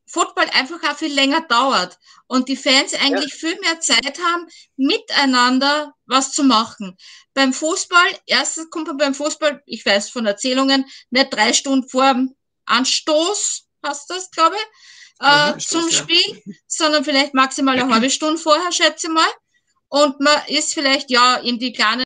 Football einfach auch viel länger dauert und die Fans eigentlich ja. viel mehr Zeit haben, miteinander was zu machen. Beim Fußball, erstens kommt man beim Fußball, ich weiß von Erzählungen, nicht drei Stunden vor dem Anstoß, hast das, glaube ich, äh, zum Spiel, ja. sondern vielleicht maximal eine halbe Stunde vorher, schätze ich mal. Und man ist vielleicht ja in die kleinen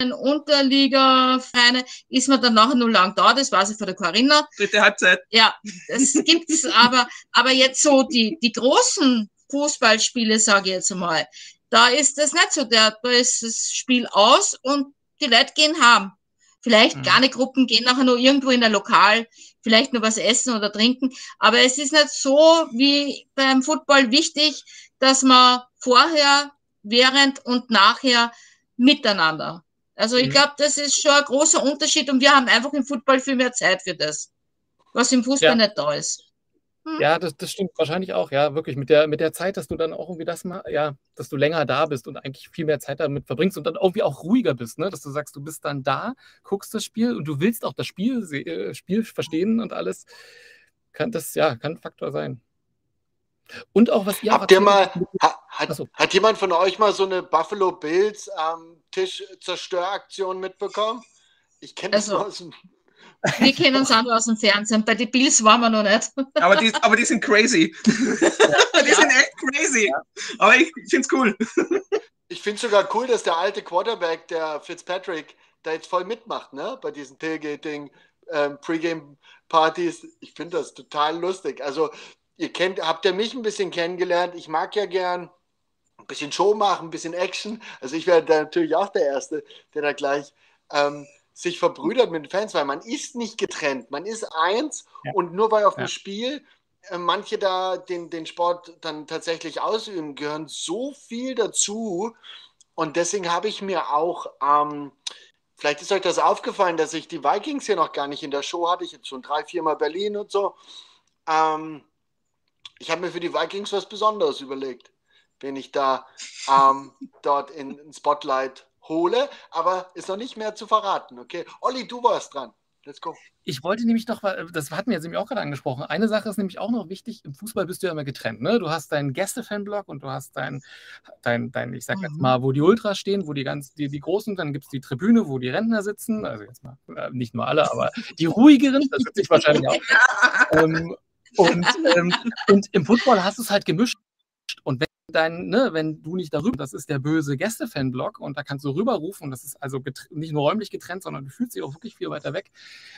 Unterliga-Vereine ist man dann nachher nur lang da, das weiß ich von der Corinna. Dritte Halbzeit. Ja, das gibt es aber, aber jetzt so die, die großen Fußballspiele, sage ich jetzt mal, da ist das nicht so, da, da ist das Spiel aus und die Leute gehen haben. Vielleicht mhm. gar nicht Gruppen gehen nachher nur irgendwo in ein Lokal, vielleicht nur was essen oder trinken. Aber es ist nicht so wie beim Football wichtig, dass man vorher, während und nachher miteinander also ich mhm. glaube, das ist schon ein großer Unterschied und wir haben einfach im Football viel mehr Zeit für das, was im Fußball ja. nicht da ist. Hm. Ja, das, das stimmt wahrscheinlich auch, ja, wirklich mit der, mit der Zeit, dass du dann auch irgendwie das mal, ja, dass du länger da bist und eigentlich viel mehr Zeit damit verbringst und dann irgendwie auch ruhiger bist, ne? Dass du sagst, du bist dann da, guckst das Spiel und du willst auch das Spiel, äh, Spiel verstehen und alles. Kann das, ja, kann ein Faktor sein. Und auch was ihr Habt ihr mal, hat, so. hat jemand von euch mal so eine Buffalo Bills ähm, Tischzerstöraktion mitbekommen? Ich kenne das also, aus dem. Wir kennen uns auch nur aus dem Fernsehen. Bei den Bills waren wir noch nicht. Aber die, aber die sind crazy. die ja. sind echt crazy. Ja. Aber ich finde es cool. Ich finde sogar cool, dass der alte Quarterback, der Fitzpatrick, da jetzt voll mitmacht, ne? Bei diesen Tailgating, ähm, Pre-Game-Partys. Ich finde das total lustig. Also ihr kennt, habt ihr mich ein bisschen kennengelernt. Ich mag ja gern ein bisschen Show machen, ein bisschen Action. Also ich wäre da natürlich auch der Erste, der da gleich ähm, sich verbrüdert mit den Fans, weil man ist nicht getrennt. Man ist eins ja. und nur weil auf ja. dem Spiel äh, manche da den, den Sport dann tatsächlich ausüben, gehören so viel dazu. Und deswegen habe ich mir auch, ähm, vielleicht ist euch das aufgefallen, dass ich die Vikings hier noch gar nicht in der Show hatte. Ich jetzt schon drei, viermal Berlin und so. Ähm, ich habe mir für die Vikings was Besonderes überlegt, wenn ich da ähm, dort in, in Spotlight hole, aber ist noch nicht mehr zu verraten, okay? Olli, du warst dran. Let's go. Ich wollte nämlich noch, das hatten wir jetzt nämlich auch gerade angesprochen. Eine Sache ist nämlich auch noch wichtig: im Fußball bist du ja immer getrennt. Ne? Du hast deinen Gäste-Fanblock und du hast dein, dein, dein, ich sag jetzt mhm. mal, wo die Ultras stehen, wo die ganz, die, die Großen, dann gibt es die Tribüne, wo die Rentner sitzen. Also jetzt mal, äh, nicht nur alle, aber die ruhigeren, das wird sich wahrscheinlich auch. ähm, und, ähm, und im Football hast du es halt gemischt. Und wenn dein, ne, wenn du nicht darüber, das ist der böse Gäste-Fan-Blog und da kannst du rüberrufen und das ist also nicht nur räumlich getrennt, sondern du fühlst dich auch wirklich viel weiter weg,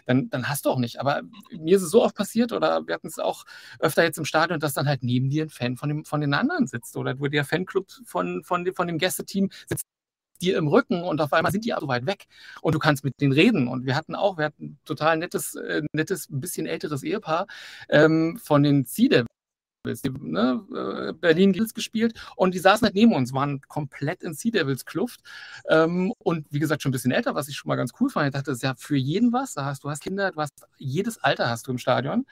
dann, dann hast du auch nicht. Aber mir ist es so oft passiert oder wir hatten es auch öfter jetzt im Stadion, dass dann halt neben dir ein Fan von, dem, von den anderen sitzt oder wo der Fanclub von, von, von dem Gästeteam sitzt dir im Rücken und auf einmal sind die so weit weg und du kannst mit denen reden. Und wir hatten auch, wir hatten ein total nettes, äh, nettes, bisschen älteres Ehepaar ähm, von den Sea die, ne, äh, Berlin Gills gespielt und die saßen halt neben uns, waren komplett in Sea Devils Kluft ähm, und wie gesagt schon ein bisschen älter, was ich schon mal ganz cool fand. Ich dachte, das ist ja für jeden was. Da hast, du hast Kinder, du hast jedes Alter hast du im Stadion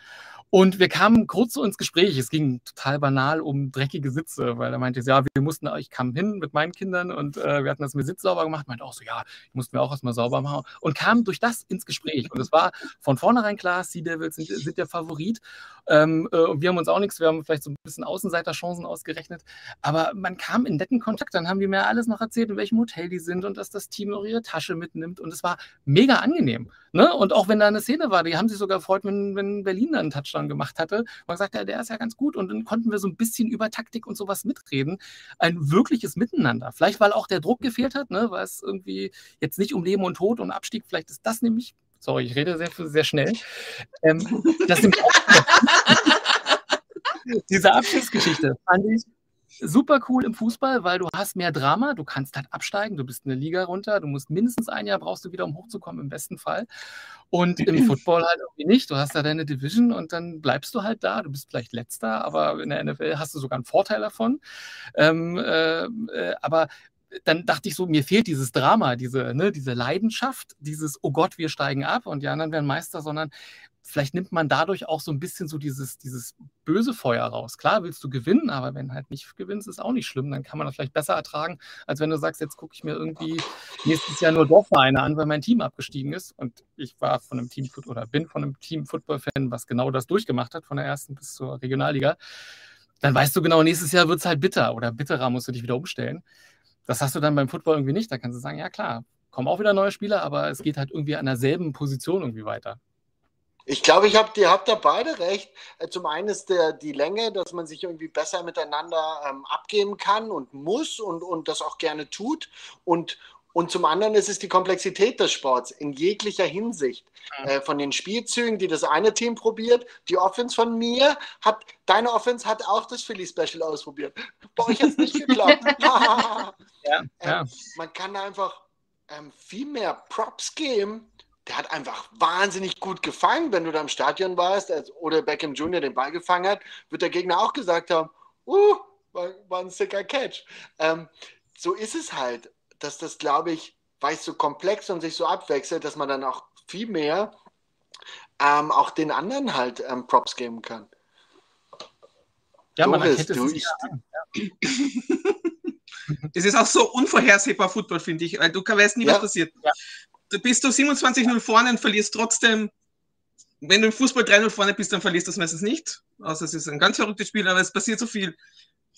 Und wir kamen kurz so ins Gespräch. Es ging total banal um dreckige Sitze, weil er meinte, ja, wir mussten, ich kam hin mit meinen Kindern und äh, wir hatten das mit Sitz sauber gemacht. Meinte auch so, ja, mussten wir auch erstmal sauber machen. Und kam durch das ins Gespräch. Und es war von vornherein klar, Sea Devils sind, sind der Favorit. Ähm, äh, wir haben uns auch nichts, wir haben vielleicht so ein bisschen Außenseiterchancen ausgerechnet. Aber man kam in netten Kontakt. Dann haben die mir alles noch erzählt, in welchem Hotel die sind und dass das Team auch ihre Tasche mitnimmt. Und es war mega angenehm. Ne? Und auch wenn da eine Szene war, die haben sich sogar gefreut, wenn, wenn Berlin dann einen Touchdown gemacht hatte. Man sagt, ja, der ist ja ganz gut. Und dann konnten wir so ein bisschen über Taktik und sowas mitreden. Ein wirkliches Miteinander. Vielleicht, weil auch der Druck gefehlt hat, ne? weil es irgendwie jetzt nicht um Leben und Tod und Abstieg, vielleicht ist das nämlich, sorry, ich rede sehr, sehr schnell. Ähm, das nämlich auch, diese Abschiedsgeschichte fand ich super cool im Fußball, weil du hast mehr Drama, du kannst halt absteigen, du bist eine Liga runter, du musst mindestens ein Jahr brauchst du wieder, um hochzukommen, im besten Fall. Und im Football halt irgendwie nicht. Du hast da deine Division und dann bleibst du halt da. Du bist vielleicht letzter, aber in der NFL hast du sogar einen Vorteil davon. Ähm, äh, äh, aber dann dachte ich so, mir fehlt dieses Drama, diese, ne, diese Leidenschaft, dieses, oh Gott, wir steigen ab und die anderen werden Meister, sondern vielleicht nimmt man dadurch auch so ein bisschen so dieses, dieses böse Feuer raus. Klar willst du gewinnen, aber wenn halt nicht gewinnst, ist auch nicht schlimm. Dann kann man das vielleicht besser ertragen, als wenn du sagst, jetzt gucke ich mir irgendwie nächstes Jahr nur Dorfvereine an, weil mein Team abgestiegen ist. Und ich war von einem Team oder bin von einem Team Football-Fan, was genau das durchgemacht hat, von der ersten bis zur Regionalliga. Dann weißt du genau, nächstes Jahr wird es halt bitter oder bitterer musst du dich wieder umstellen. Das hast du dann beim Football irgendwie nicht. Da kannst du sagen, ja klar, kommen auch wieder neue Spieler, aber es geht halt irgendwie an derselben Position irgendwie weiter. Ich glaube, ich hab, ihr habt da beide recht. Äh, zum einen ist der, die Länge, dass man sich irgendwie besser miteinander ähm, abgeben kann und muss und, und das auch gerne tut. Und, und zum anderen ist es die Komplexität des Sports in jeglicher Hinsicht. Äh, von den Spielzügen, die das eine Team probiert, die Offense von mir hat, deine Offense hat auch das Philly Special ausprobiert. Bei euch hat es nicht geklappt. ja, ja. Ähm, man kann einfach ähm, viel mehr Props geben der hat einfach wahnsinnig gut gefangen, wenn du da im Stadion warst als, oder Beckham Jr. den Ball gefangen hat, wird der Gegner auch gesagt haben, uh, war, war ein sicker Catch. Ähm, so ist es halt, dass das, glaube ich, weil es so komplex und sich so abwechselt, dass man dann auch viel mehr ähm, auch den anderen halt ähm, Props geben kann. Ja, man Doris, du, es ja. Es ist auch so unvorhersehbar Football, finde ich, weil du weißt nie, ja. was passiert. Ja bist du 27-0 vorne und verlierst trotzdem. Wenn du im Fußball 3-0 vorne bist, dann verlierst du das meistens nicht. Außer es ist ein ganz verrücktes Spiel, aber es passiert so viel.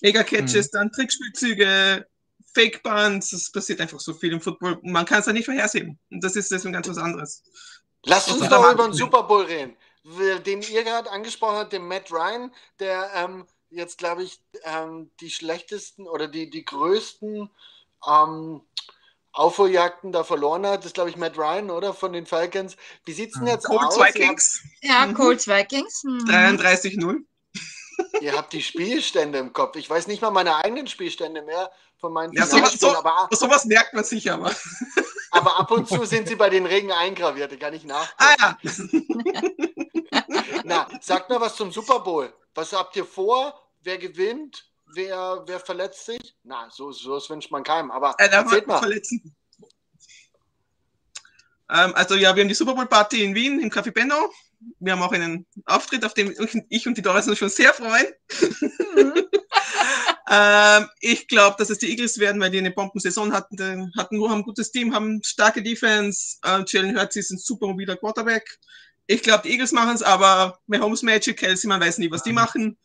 Mega-Catches, mhm. dann Trickspielzüge, Fake-Bunts, es passiert einfach so viel im Football. Man kann es ja nicht vorhersehen. Und das ist deswegen ganz was anderes. Lass uns doch über den Super Bowl reden. Den ihr gerade angesprochen habt, den Matt Ryan, der ähm, jetzt, glaube ich, ähm, die schlechtesten oder die, die größten ähm, Aufholjagden da verloren hat. Das ist, glaube ich, Matt Ryan, oder? Von den Falcons. Wie sieht es denn jetzt Colts aus? Vikings. Ja, mhm. Colts Vikings. Mhm. 33-0. Ihr habt die Spielstände im Kopf. Ich weiß nicht mal meine eigenen Spielstände mehr von meinen ja, sowas, so, aber, sowas merkt man sicher aber. Aber ab und zu sind sie bei den Regen eingraviert, kann ich nach. Ah ja. Na, sagt mal was zum Super Bowl. Was habt ihr vor? Wer gewinnt? Wer, wer verletzt sich? Na, so, so das wünscht man keinem. Aber äh, erzählt mal. Verletzen. Ähm, also ja, wir haben die Super Bowl Party in Wien im Café Benno. Wir haben auch einen Auftritt, auf dem ich und die Doris uns schon sehr freuen. Mhm. ähm, ich glaube, dass es die Eagles werden, weil die eine Bombensaison hatten, hatten nur haben ein gutes Team, haben starke Defense. Äh, Jalen Hurts ist ein super mobiler Quarterback. Ich glaube, die Eagles machen es, aber Mahomes Magic, Kelsey, man weiß nie, was die machen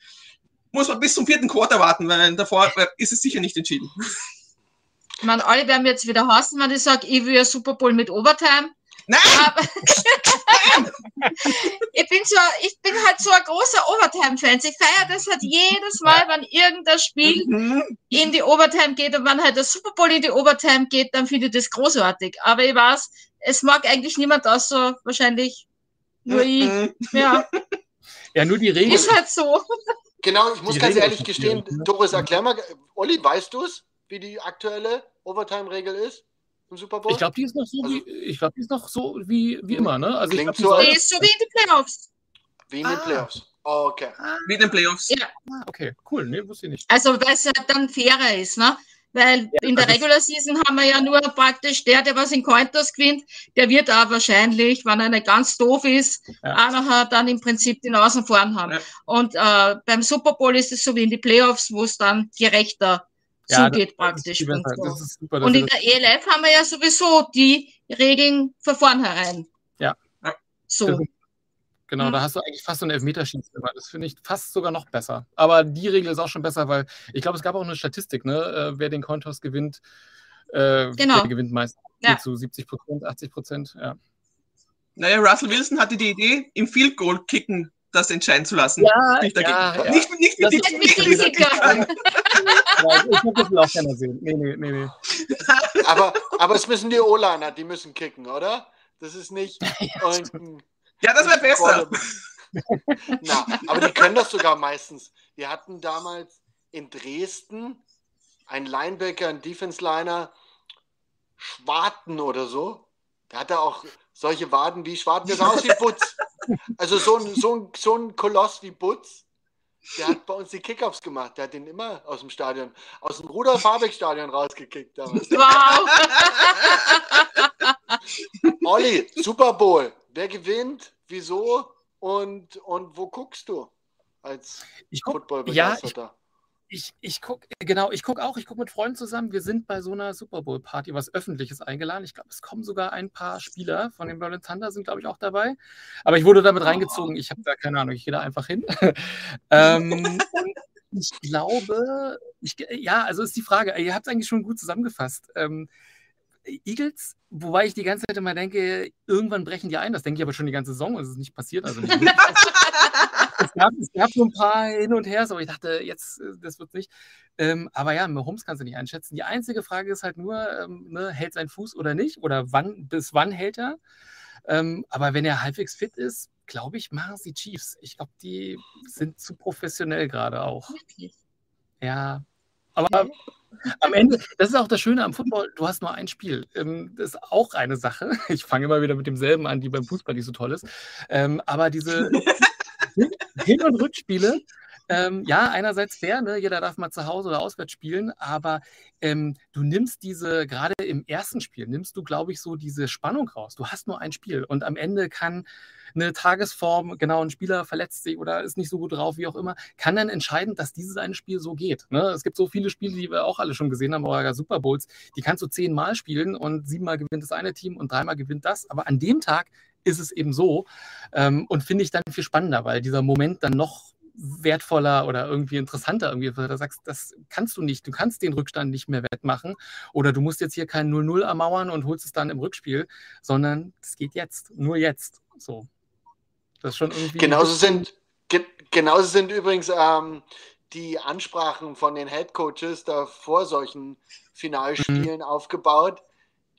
muss man bis zum vierten Quarter warten, weil davor ist es sicher nicht entschieden. Ich meine, alle werden jetzt wieder hassen, wenn ich sage, ich will ein Super Bowl mit Overtime. Nein! ich, bin so, ich bin halt so ein großer Overtime-Fan. Ich feiere das halt jedes Mal, wenn irgendein Spiel mhm. in die Overtime geht und wenn halt der Super Bowl in die Overtime geht, dann finde ich das großartig. Aber ich weiß, es mag eigentlich niemand aus, so wahrscheinlich nur ich. Mhm. Ja. Ja, nur die Regel. Ist halt so. Genau, ich muss die ganz Regel ehrlich gestehen, ne? Doris, erklär mal, Olli, weißt du es, wie die aktuelle Overtime-Regel ist im Super Bowl? Ich glaube, die ist noch so also, wie, ich glaube, die ist noch so wie, wie immer, ne? Also klingt ich glaub, so, die ist so wie in den Playoffs. Wie in den ah. Playoffs. Oh, okay. Wie in den Playoffs. Ja. Ah, okay, cool. Nee, wusste ich nicht. Also, weil es ja dann fairer ist, ne? Weil in der Regular Season haben wir ja nur praktisch der, der was in Cointos gewinnt, der wird auch wahrscheinlich, wenn er nicht ganz doof ist, Ja. auch nachher dann im Prinzip die Nasen vorn haben. Ja. Und äh, beim Super Bowl ist es so wie in die Playoffs, wo es dann gerechter Ja, zugeht Das praktisch. so. das ist super. und in das- der ELF haben wir ja sowieso die Regeln von vornherein. Ja. Ja. So. Genau, Mhm. da hast du eigentlich fast so ein Elfmeterschießen. Das finde ich fast sogar noch besser. Aber die Regel ist auch schon besser, weil ich glaube, es gab auch eine Statistik, ne? äh, wer den Cointoss gewinnt, äh, Genau. der gewinnt meist Ja. zu 70 Prozent, 80 Prozent. Ja. Naja, Russell Wilson hatte die Idee, im Field Goal kicken das entscheiden zu lassen. Ja, Nicht dagegen. ja, ja. Nicht, nicht mit Das die ist- Nicht mit dem Kicker. Ja, ich glaube, das auch keiner sehen. Nee, nee, nee, nee. Aber, aber es müssen die O-Liner, die müssen kicken, oder? Das ist nicht irgendein Ja, das wäre besser. Na, aber die können das sogar meistens. Wir hatten damals in Dresden einen Linebacker, einen Defense-Liner, Schwarten oder so. Der hatte auch solche Waden wie Schwarten, der sah aus wie Butz. Also so ein, so ein, so ein Koloss wie Butz. Der hat bei uns die Kickoffs gemacht. Der hat den immer aus dem Stadion, aus dem Rudolf-Habeck-Stadion rausgekickt damals. Wow. Olli, Super Bowl. Wer gewinnt? Wieso? Und, und wo guckst du als Ich guck, football ja, ich, ich, gucke, genau, ich gucke auch, ich gucke mit Freunden zusammen. Wir sind bei so einer Super Bowl-Party, was Öffentliches eingeladen. Ich glaube, es kommen sogar ein paar Spieler von den Berlin Thunder, sind, glaube ich, auch dabei. Aber ich wurde damit reingezogen. Ich habe da keine Ahnung, ich gehe da einfach hin. ähm, ich glaube, ich, ja, also ist die Frage, ihr habt es eigentlich schon gut zusammengefasst. Ähm, Eagles, wobei ich die ganze Zeit immer denke, irgendwann brechen die ein. Das denke ich aber schon die ganze Saison und es ist nicht passiert. Also nicht es, gab, es gab so ein paar Hin und Her, aber ich dachte, jetzt, äh, das wird nicht. Ähm, aber ja, Mahomes kannst du nicht einschätzen. Die einzige Frage ist halt nur, ähm, ne, hält sein Fuß oder nicht? Oder wann, bis wann hält er? Ähm, aber wenn er halbwegs fit ist, glaube ich, machen es die Chiefs. Ich glaube, die sind zu professionell gerade auch. Ja, aber am Ende, das ist auch das Schöne am Football, du hast nur ein Spiel. Ähm, das ist auch eine Sache. Ich fange immer wieder mit demselben an, die beim Fußball nicht so toll ist. Ähm, aber diese Hin- und Rückspiele, ähm, ja, einerseits fair, ne? jeder darf mal zu Hause oder auswärts spielen, aber ähm, du nimmst diese, gerade im ersten Spiel, nimmst du, glaube ich, so diese Spannung raus. Du hast nur ein Spiel und am Ende kann eine Tagesform, genau, ein Spieler verletzt sich oder ist nicht so gut drauf, wie auch immer, kann dann entscheiden, dass dieses eine Spiel so geht. Ne? Es gibt so viele Spiele, die wir auch alle schon gesehen haben, oder Super Bowls, die kannst du zehnmal spielen und siebenmal gewinnt das eine Team und dreimal gewinnt das, aber an dem Tag ist es eben so ähm, und finde ich dann viel spannender, weil dieser Moment dann noch wertvoller oder irgendwie interessanter irgendwie, weil du sagst, das kannst du nicht, du kannst den Rückstand nicht mehr wettmachen oder du musst jetzt hier kein 0-0 ermauern und holst es dann im Rückspiel, sondern es geht jetzt, nur jetzt, so. Das ist schon irgendwie... Genauso sind, ge genauso sind übrigens ähm, die Ansprachen von den Head Coaches da vor solchen Finalspielen aufgebaut.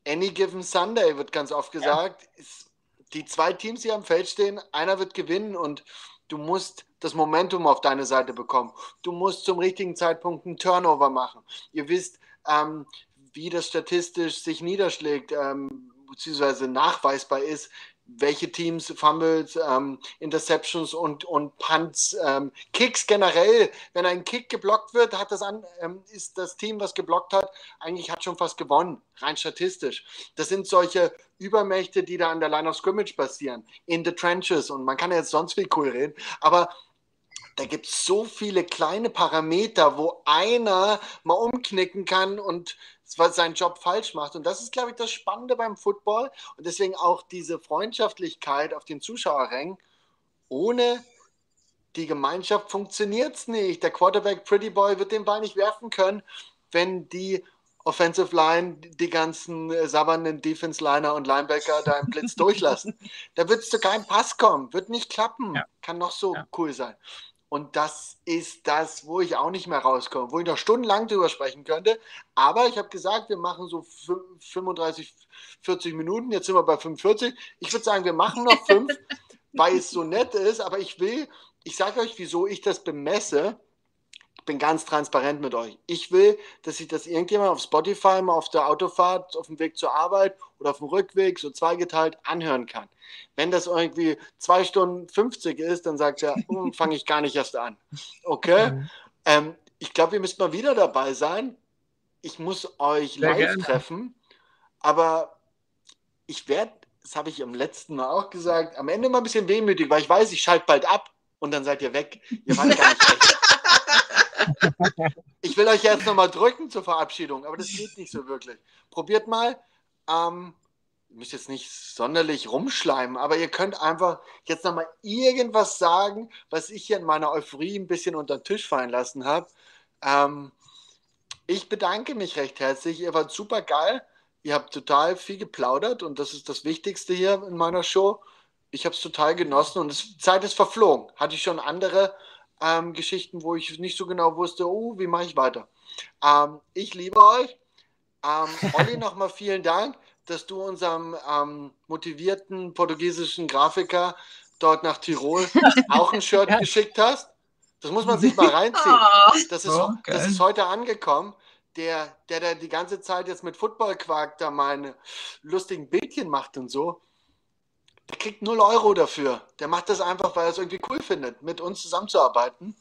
Any given Sunday wird ganz oft gesagt. Ist die zwei Teams, die am Feld stehen, einer wird gewinnen und du musst das Momentum auf deine Seite bekommen. Du musst zum richtigen Zeitpunkt einen Turnover machen. Ihr wisst, ähm, wie das statistisch sich niederschlägt, ähm, beziehungsweise nachweisbar ist, welche Teams Fumbles, ähm, Interceptions und, und Punts, ähm, Kicks generell, wenn ein Kick geblockt wird, hat das an, ähm, ist das Team, was geblockt hat, eigentlich hat schon fast gewonnen, rein statistisch. Das sind solche Übermächte, die da an der Line of Scrimmage passieren, in the trenches und man kann ja jetzt sonst viel cool reden, aber da gibt es so viele kleine Parameter, wo einer mal umknicken kann und seinen Job falsch macht. Und das ist, glaube ich, das Spannende beim Football. Und deswegen auch diese Freundschaftlichkeit auf den Zuschauerrängen. Ohne die Gemeinschaft funktioniert es nicht. Der Quarterback Pretty Boy wird den Ball nicht werfen können, wenn die Offensive Line die ganzen äh, sabbernden Defense Liner und Linebacker da im Blitz durchlassen. Da wird es zu keinem Pass kommen. Wird nicht klappen. Ja. Kann noch so Ja. cool sein. Und das ist das, wo ich auch nicht mehr rauskomme, wo ich noch stundenlang drüber sprechen könnte. Aber ich habe gesagt, wir machen so 35, 40 Minuten. Jetzt sind wir bei 45. Ich würde sagen, wir machen noch fünf, weil es so nett ist. Aber ich will, ich sage euch, wieso ich das bemesse. Ich bin ganz transparent mit euch. Ich will, dass sich das irgendjemand auf Spotify mal auf der Autofahrt, auf dem Weg zur Arbeit oder auf dem Rückweg so zweigeteilt anhören kann. Wenn das irgendwie zwei Stunden 50 ist, dann sagt er, hm, fange ich gar nicht erst an. Okay? Mhm. Ähm, ich glaube, ihr müsst mal wieder dabei sein. ich muss euch Sehr live gerne. treffen, aber ich werde, das habe ich am letzten Mal auch gesagt, am Ende mal ein bisschen wehmütig, weil ich weiß, ich schalte bald ab und dann seid ihr weg. Ihr wart gar nicht echt. Ich will euch jetzt nochmal drücken zur Verabschiedung, aber das geht nicht so wirklich. Probiert mal. Ähm, ihr müsst jetzt nicht sonderlich rumschleimen, aber ihr könnt einfach jetzt nochmal irgendwas sagen, was ich hier in meiner Euphorie ein bisschen unter den Tisch fallen lassen habe. Ähm, ich bedanke mich recht herzlich. Ihr wart super geil. Ihr habt total viel geplaudert und das ist das Wichtigste hier in meiner Show. Ich habe es total genossen und die Zeit ist verflogen. Hatte ich schon andere ähm, Geschichten, wo ich nicht so genau wusste, oh, wie mache ich weiter. Ähm, ich liebe euch. Ähm, Olli, nochmal vielen Dank, dass du unserem ähm, motivierten portugiesischen Grafiker dort nach Tirol auch ein Shirt Ja. geschickt hast. Das muss man sich mal reinziehen. Das ist, Oh, das ist heute angekommen. Der, der da die ganze Zeit jetzt mit Footballquark da meine lustigen Bildchen macht und so, der kriegt 0 Euro dafür. Der macht das einfach, weil er es irgendwie cool findet, mit uns zusammenzuarbeiten.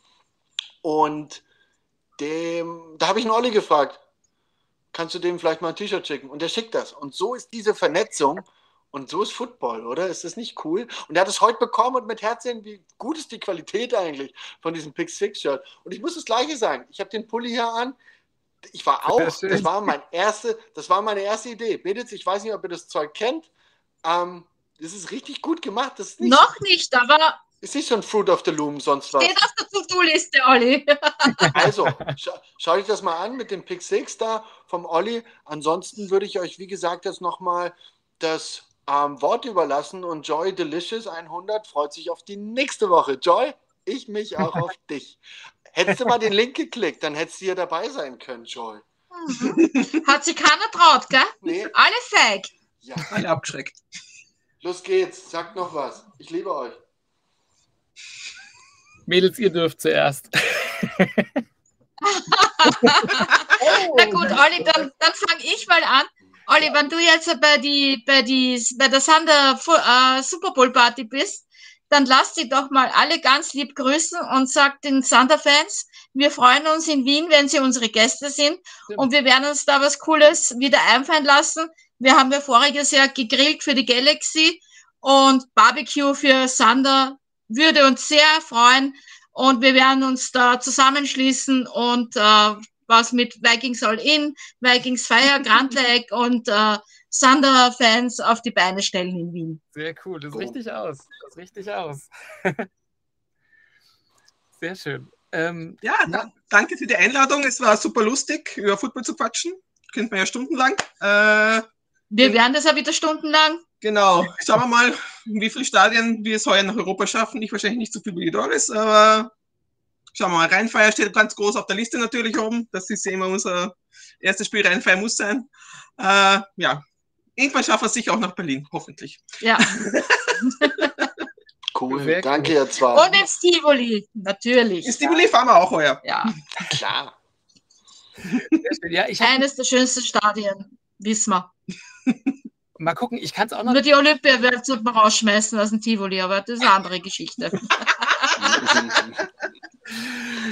Und dem, da habe ich einen Olli gefragt, kannst du dem vielleicht mal ein T-Shirt schicken? Und der schickt das. Und so ist diese Vernetzung und so ist Football, oder? Ist das nicht cool? Und er hat es heute bekommen und mit Herzchen, wie gut ist die Qualität eigentlich von diesem Pix Six Shirt? Und ich muss das Gleiche sagen. Ich habe den Pulli hier an. Ich war auch, das war mein erste, das war meine erste Idee. Mädels, ich weiß nicht, ob ihr das Zeug kennt. Ähm, das ist richtig gut gemacht. Das ist nicht, noch nicht, aber ist nicht so ein Fruit of the Loom, sonst was. steht auf der To-Do-Liste, Olli. Also, scha schaut euch das mal an mit dem Pick 6 da vom Olli. Ansonsten würde ich euch, wie gesagt, jetzt nochmal das ähm, Wort überlassen und Joy Delicious 100 freut sich auf die nächste Woche. Joy, ich mich auch auf dich. Hättest du mal den Link geklickt, dann hättest du hier dabei sein können, Joy. Hat sich keiner traut, gell? Nee, Alle fake. ja. Alle abgeschreckt. Los geht's, sagt noch was. Ich liebe euch. Mädels, ihr dürft zuerst. Na gut, Olli, dann, dann fange ich mal an. Olli, wenn du jetzt bei, die, bei, die, bei der Sander äh, Super Bowl Party bist, dann lass die doch mal alle ganz lieb grüßen und sag den Sander-Fans, wir freuen uns in Wien, wenn sie unsere Gäste sind und wir werden uns da was Cooles wieder einfallen lassen. Wir haben ja voriges Jahr gegrillt für die Galaxy und Barbecue für Sander würde uns sehr freuen und wir werden uns da zusammenschließen und äh, was mit Vikings All In, Vikings Fire, Grand Lake und äh, Sander-Fans auf die Beine stellen in Wien. Sehr cool, das ist richtig aus. Das ist richtig aus. Sehr schön. Ähm, Ja, da, danke für die Einladung. Es war super lustig, über Football zu quatschen. Könnte man ja stundenlang. Äh, Wir werden das ja wieder stundenlang. genau. Schauen wir mal, wie viele Stadien wir es heuer nach Europa schaffen. Ich wahrscheinlich nicht so viel wie die Doris, aber schauen wir mal. Rheinfeier steht ganz groß auf der Liste natürlich oben. Das ist ja immer unser erstes Spiel. Rheinfeier muss sein. Äh, ja. Irgendwann schaffen wir es sicher auch nach Berlin, hoffentlich. Ja. Cool, Sehr danke ihr zwei. Und ins Tivoli, natürlich. Die Tivoli fahren wir auch heuer. Ja, Klar. Ja, eines der schönsten Stadien, wissen wir. Mal gucken, ich kann es auch noch Nur die Olympia wird man rausschmeißen aus dem Tivoli, aber das ist eine andere Geschichte.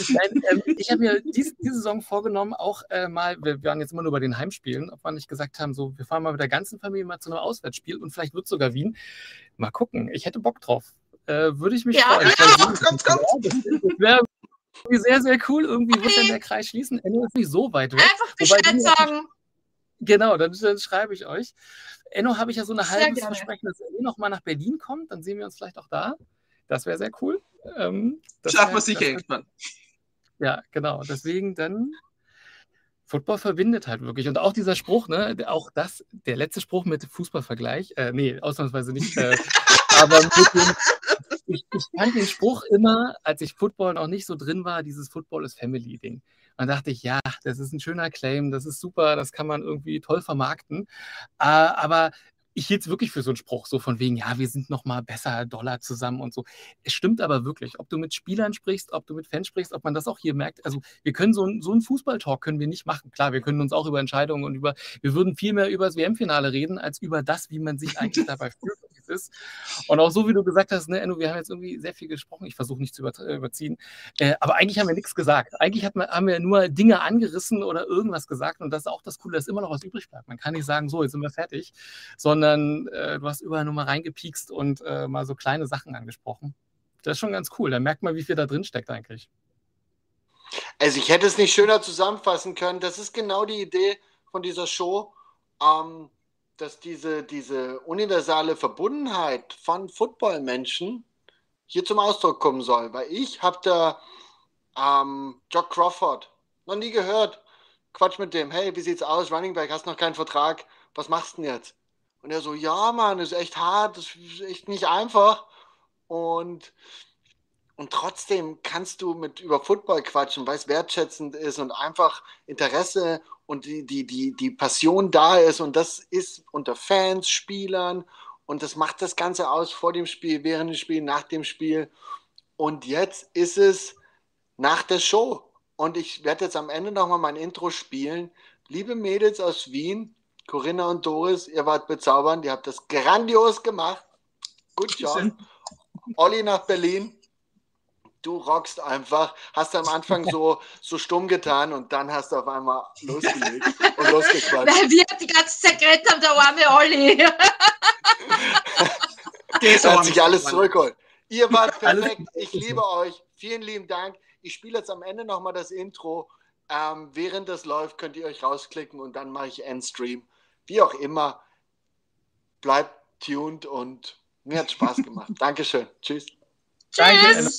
Nein, ähm, ich habe mir dies, diese Saison vorgenommen, auch äh, mal, wir waren jetzt immer nur bei den Heimspielen, ob wir nicht gesagt haben, so, wir fahren mal mit der ganzen Familie mal zu einem Auswärtsspiel und vielleicht wird sogar Wien. Mal gucken, ich hätte Bock drauf. Äh, Würde ich mich Ja, freuen. ja, kommt, kommt, kommt. Wäre sehr, sehr cool. Irgendwie wird dann der Kreis schließen. Ist nicht so weit weg. Einfach Bescheid sagen. Genau, dann, dann schreibe ich euch. Enno habe ich ja so ein Sehr halbes gerne. Versprechen, dass er eh noch mal nach Berlin kommt. Dann sehen wir uns vielleicht auch da. Das wäre sehr cool. Ähm, wär- wir sicher irgendwann. ja, genau. Deswegen dann. Football verbindet halt wirklich. Und auch dieser Spruch, ne, auch das, der letzte Spruch mit Fußballvergleich, äh, nee, ausnahmsweise nicht, äh, aber mit dem, ich, ich fand den Spruch immer, als ich Football noch nicht so drin war, dieses Football ist Family-Ding. Und dachte ich, ja, das ist ein schöner Claim, das ist super, das kann man irgendwie toll vermarkten. Äh, aber ich hielt es wirklich für so einen Spruch, so von wegen, ja, wir sind noch mal besser, Dollar zusammen und so. Es stimmt aber wirklich, ob du mit Spielern sprichst, ob du mit Fans sprichst, ob man das auch hier merkt. Also wir können so, ein- so einen Fußballtalk können wir nicht machen. Klar, wir können uns auch über Entscheidungen und über, wir würden viel mehr über das WM-Finale reden, als über das, wie man sich eigentlich dabei fühlt. Ist. Und auch so, wie du gesagt hast, ne, Enno, wir haben jetzt irgendwie sehr viel gesprochen. Ich versuche nicht zu überziehen. Äh, aber eigentlich haben wir nichts gesagt. Eigentlich wir, haben wir nur Dinge angerissen oder irgendwas gesagt. Und das ist auch das Coole, dass immer noch was übrig bleibt. Man kann nicht sagen, so, jetzt sind wir fertig, sondern äh, du hast überall nur mal reingepiekst und äh, mal so kleine Sachen angesprochen. Das ist schon ganz cool. Da merkt man, wie viel da drin steckt eigentlich. Also ich hätte es nicht schöner zusammenfassen können. Das ist genau die Idee von dieser Show, ähm, dass diese, diese universale Verbundenheit von Footballmenschen hier zum Ausdruck kommen soll. Weil ich habe da ähm, Jock Crawford noch nie gehört. Quatsch mit dem, hey, wie sieht's aus? Running Back, hast noch keinen Vertrag. Was machst du denn jetzt? Und er so, ja, Mann, ist echt hart, ist echt nicht einfach. Und und trotzdem kannst du mit über Football quatschen, weil es wertschätzend ist und einfach Interesse und die, die, die, die Passion da ist. Und das ist unter Fans, Spielern und das macht das Ganze aus vor dem Spiel, während dem Spiel, nach dem Spiel. Und jetzt ist es nach der Show. Und ich werde jetzt am Ende nochmal mein Intro spielen. Liebe Mädels aus Wien, Corinna und Doris, ihr wart bezaubernd, ihr habt das grandios gemacht. Gut Job. Olli nach Berlin du rockst einfach, hast am Anfang so, so stumm getan und dann hast du auf einmal losgelegt und losgequatscht. Weil wir die ganze Zeit geredet haben, der arme Olli. das hat sich alles zurückholt. Ihr wart perfekt, ich liebe euch. Vielen lieben Dank. Ich spiele jetzt am Ende nochmal das Intro. Ähm, während das läuft, könnt ihr euch rausklicken und dann mache ich Endstream wie auch immer. Bleibt tuned und mir hat Spaß gemacht. Dankeschön. Tschüss. Danke.